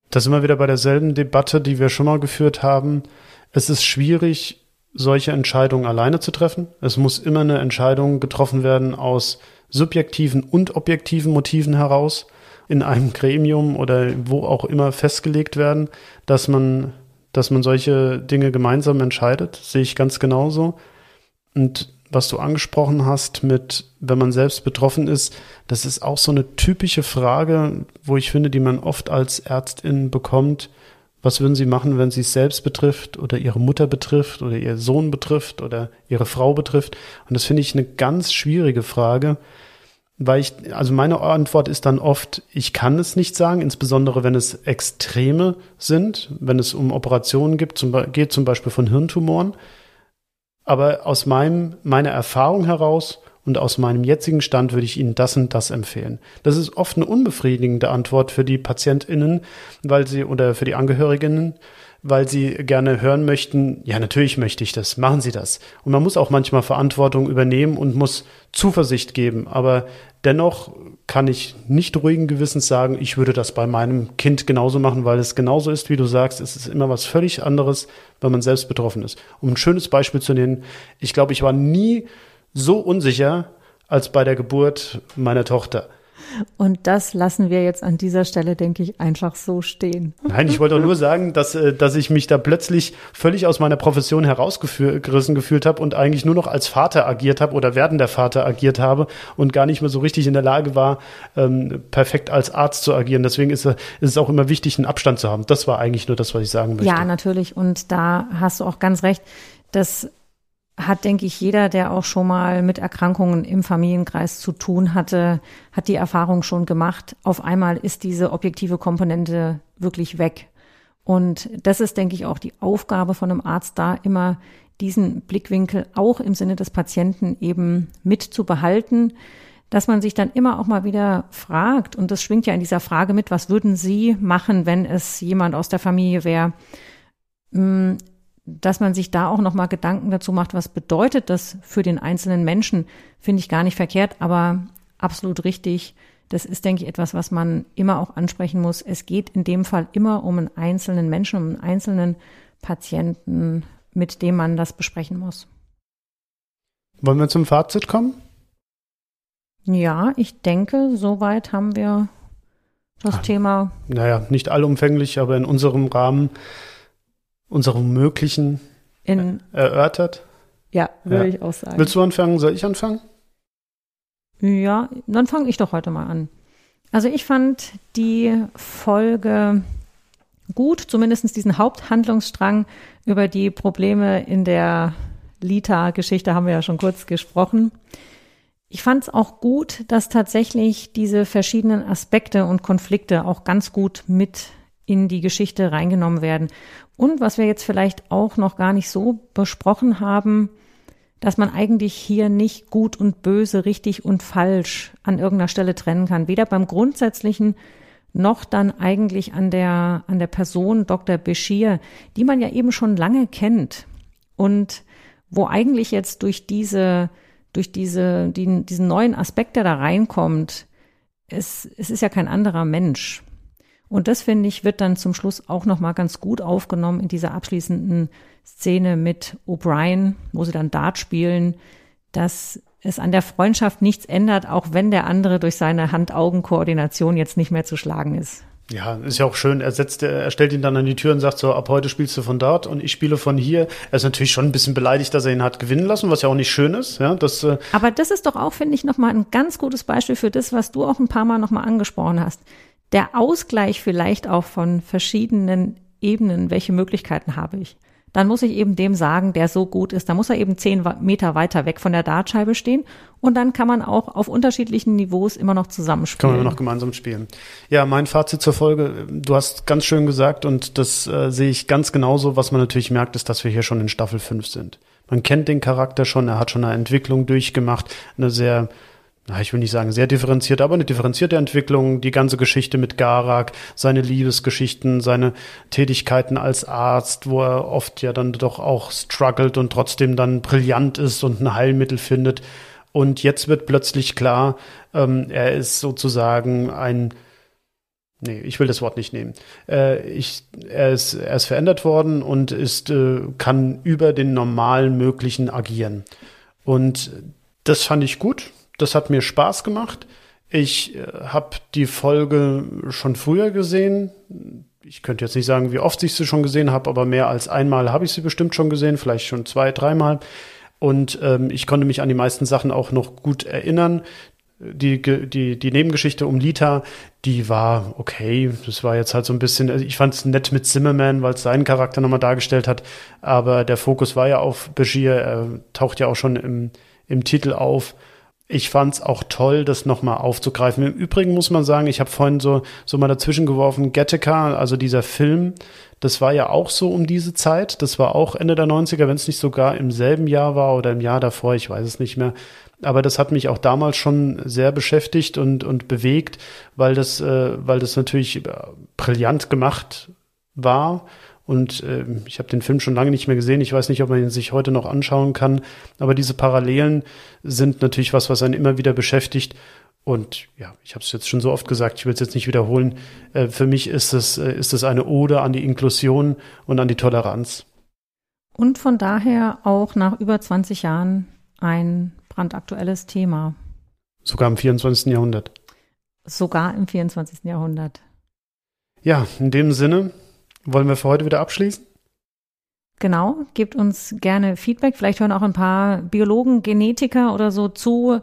Das sind wir wieder bei derselben Debatte, die wir schon mal geführt haben. Es ist schwierig, solche Entscheidungen alleine zu treffen. Es muss immer eine Entscheidung getroffen werden aus subjektiven und objektiven Motiven heraus in einem Gremium oder wo auch immer festgelegt werden, dass man dass man solche Dinge gemeinsam entscheidet, sehe ich ganz genauso. Und was du angesprochen hast mit, wenn man selbst betroffen ist, das ist auch so eine typische Frage, wo ich finde, die man oft als Ärztin bekommt. Was würden Sie machen, wenn Sie es selbst betrifft oder Ihre Mutter betrifft oder Ihr Sohn betrifft oder Ihre Frau betrifft? Und das finde ich eine ganz schwierige Frage, weil ich, also meine Antwort ist dann oft, ich kann es nicht sagen, insbesondere wenn es Extreme sind, wenn es um Operationen gibt, zum, geht zum Beispiel von Hirntumoren. Aber aus meinem, meiner Erfahrung heraus und aus meinem jetzigen Stand würde ich Ihnen das und das empfehlen. Das ist oft eine unbefriedigende Antwort für die PatientInnen, weil sie oder für die Angehörigen, weil sie gerne hören möchten, ja, natürlich möchte ich das, machen Sie das. Und man muss auch manchmal Verantwortung übernehmen und muss Zuversicht geben. Aber dennoch kann ich nicht ruhigen Gewissens sagen, ich würde das bei meinem Kind genauso machen, weil es genauso ist, wie du sagst. Es ist immer was völlig anderes, wenn man selbst betroffen ist. Um ein schönes Beispiel zu nennen, ich glaube, ich war nie so unsicher als bei der Geburt meiner Tochter. Und das lassen wir jetzt an dieser Stelle, denke ich, einfach so stehen. Nein, ich wollte auch nur sagen, dass, äh, dass ich mich da plötzlich völlig aus meiner Profession herausgerissen gefühlt habe und eigentlich nur noch als Vater agiert habe oder werdender Vater agiert habe und gar nicht mehr so richtig in der Lage war, ähm, perfekt als Arzt zu agieren. Deswegen ist, ist es auch immer wichtig, einen Abstand zu haben. Das war eigentlich nur das, was ich sagen möchte. Ja, natürlich. Und da hast du auch ganz recht. dass hat, denke ich, jeder, der auch schon mal mit Erkrankungen im Familienkreis zu tun hatte, hat die Erfahrung schon gemacht. Auf einmal ist diese objektive Komponente wirklich weg. Und das ist, denke ich, auch die Aufgabe von einem Arzt da, immer diesen Blickwinkel auch im Sinne des Patienten eben mit zu behalten, dass man sich dann immer auch mal wieder fragt, und das schwingt ja in dieser Frage mit, was würden Sie machen, wenn es jemand aus der Familie wäre? Dass man sich da auch nochmal Gedanken dazu macht, was bedeutet das für den einzelnen Menschen, finde ich gar nicht verkehrt, aber absolut richtig. Das ist, denke ich, etwas, was man immer auch ansprechen muss. Es geht in dem Fall immer um einen einzelnen Menschen, um einen einzelnen Patienten, mit dem man das besprechen muss. Wollen wir zum Fazit kommen? Ja, ich denke, soweit haben wir das ah, Thema. Naja, nicht allumfänglich, aber in unserem Rahmen unsere möglichen in, erörtert. Ja, würde ja. ich auch sagen. Willst du anfangen? Soll ich anfangen? Ja, dann fange ich doch heute mal an. Also ich fand die Folge gut, zumindest diesen Haupthandlungsstrang über die Probleme in der Lita-Geschichte haben wir ja schon kurz gesprochen. Ich fand es auch gut, dass tatsächlich diese verschiedenen Aspekte und Konflikte auch ganz gut mit in die Geschichte reingenommen werden. Und was wir jetzt vielleicht auch noch gar nicht so besprochen haben, dass man eigentlich hier nicht gut und böse, richtig und falsch an irgendeiner Stelle trennen kann. Weder beim Grundsätzlichen noch dann eigentlich an der, an der Person Dr. Bashir, die man ja eben schon lange kennt und wo eigentlich jetzt durch diese, durch diese, die, diesen neuen Aspekt, der da reinkommt, es, es ist ja kein anderer Mensch. Und das finde ich wird dann zum Schluss auch noch mal ganz gut aufgenommen in dieser abschließenden Szene mit O'Brien, wo sie dann Dart spielen, dass es an der Freundschaft nichts ändert, auch wenn der andere durch seine Hand-Augen-Koordination jetzt nicht mehr zu schlagen ist. Ja, ist ja auch schön. Er setzt, er stellt ihn dann an die Tür und sagt so, ab heute spielst du von dort und ich spiele von hier. Er ist natürlich schon ein bisschen beleidigt, dass er ihn hat gewinnen lassen, was ja auch nicht schön ist. Ja, das, äh Aber das ist doch auch, finde ich, nochmal ein ganz gutes Beispiel für das, was du auch ein paar Mal nochmal angesprochen hast der Ausgleich vielleicht auch von verschiedenen Ebenen, welche Möglichkeiten habe ich? Dann muss ich eben dem sagen, der so gut ist, da muss er eben zehn Meter weiter weg von der Dartscheibe stehen und dann kann man auch auf unterschiedlichen Niveaus immer noch zusammenspielen. Kann man immer noch gemeinsam spielen. Ja, mein Fazit zur Folge, du hast ganz schön gesagt und das äh, sehe ich ganz genauso. Was man natürlich merkt, ist, dass wir hier schon in Staffel 5 sind. Man kennt den Charakter schon, er hat schon eine Entwicklung durchgemacht, eine sehr na, ich will nicht sagen sehr differenziert, aber eine differenzierte Entwicklung, die ganze Geschichte mit Garak, seine Liebesgeschichten, seine Tätigkeiten als Arzt, wo er oft ja dann doch auch struggelt und trotzdem dann brillant ist und ein Heilmittel findet. Und jetzt wird plötzlich klar, ähm, er ist sozusagen ein Nee, ich will das Wort nicht nehmen. Äh, ich, er, ist, er ist verändert worden und ist, äh, kann über den normalen möglichen agieren. Und das fand ich gut. Das hat mir Spaß gemacht. Ich äh, habe die Folge schon früher gesehen. ich könnte jetzt nicht sagen, wie oft ich sie schon gesehen habe, aber mehr als einmal habe ich sie bestimmt schon gesehen, vielleicht schon zwei, dreimal. Und ähm, ich konnte mich an die meisten Sachen auch noch gut erinnern. Die, die, die Nebengeschichte um Lita, die war okay. Das war jetzt halt so ein bisschen, also ich fand es nett mit Zimmerman, weil es seinen Charakter nochmal dargestellt hat. Aber der Fokus war ja auf Bashir. Er taucht ja auch schon im, im Titel auf. Ich fand es auch toll, das nochmal aufzugreifen. Im Übrigen muss man sagen, ich habe vorhin so, so mal dazwischen geworfen, Gattaca, also dieser Film, das war ja auch so um diese Zeit. Das war auch Ende der 90er, wenn es nicht sogar im selben Jahr war oder im Jahr davor, ich weiß es nicht mehr. Aber das hat mich auch damals schon sehr beschäftigt und, und bewegt, weil das, äh, weil das natürlich äh, brillant gemacht war und äh, ich habe den Film schon lange nicht mehr gesehen. Ich weiß nicht, ob man ihn sich heute noch anschauen kann. Aber diese Parallelen sind natürlich was, was einen immer wieder beschäftigt. Und ja, ich habe es jetzt schon so oft gesagt, ich will es jetzt nicht wiederholen. Äh, für mich ist es, äh, ist es eine Ode an die Inklusion und an die Toleranz. Und von daher auch nach über 20 Jahren ein brandaktuelles Thema. Sogar im 24. Jahrhundert. Sogar im 24. Jahrhundert. Ja, in dem Sinne, wollen wir für heute wieder abschließen? Genau, gebt uns gerne Feedback. Vielleicht hören auch ein paar Biologen, Genetiker oder so zu.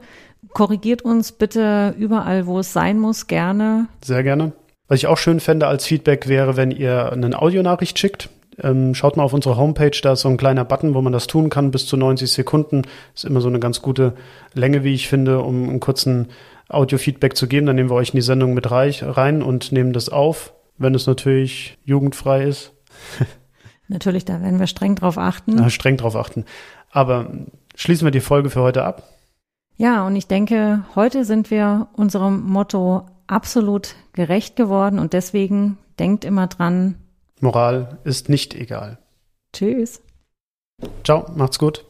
Korrigiert uns bitte überall, wo es sein muss, gerne. Sehr gerne. Was ich auch schön fände als Feedback wäre, wenn ihr eine Audionachricht schickt. Ähm, schaut mal auf unsere Homepage, da ist so ein kleiner Button, wo man das tun kann, bis zu 90 Sekunden. Ist immer so eine ganz gute Länge, wie ich finde, um einen kurzen Audio-Feedback zu geben. Dann nehmen wir euch in die Sendung mit rein und nehmen das auf wenn es natürlich jugendfrei ist. natürlich, da werden wir streng drauf achten. Ja, streng drauf achten. Aber schließen wir die Folge für heute ab. Ja, und ich denke, heute sind wir unserem Motto absolut gerecht geworden und deswegen denkt immer dran. Moral ist nicht egal. Tschüss. Ciao, macht's gut.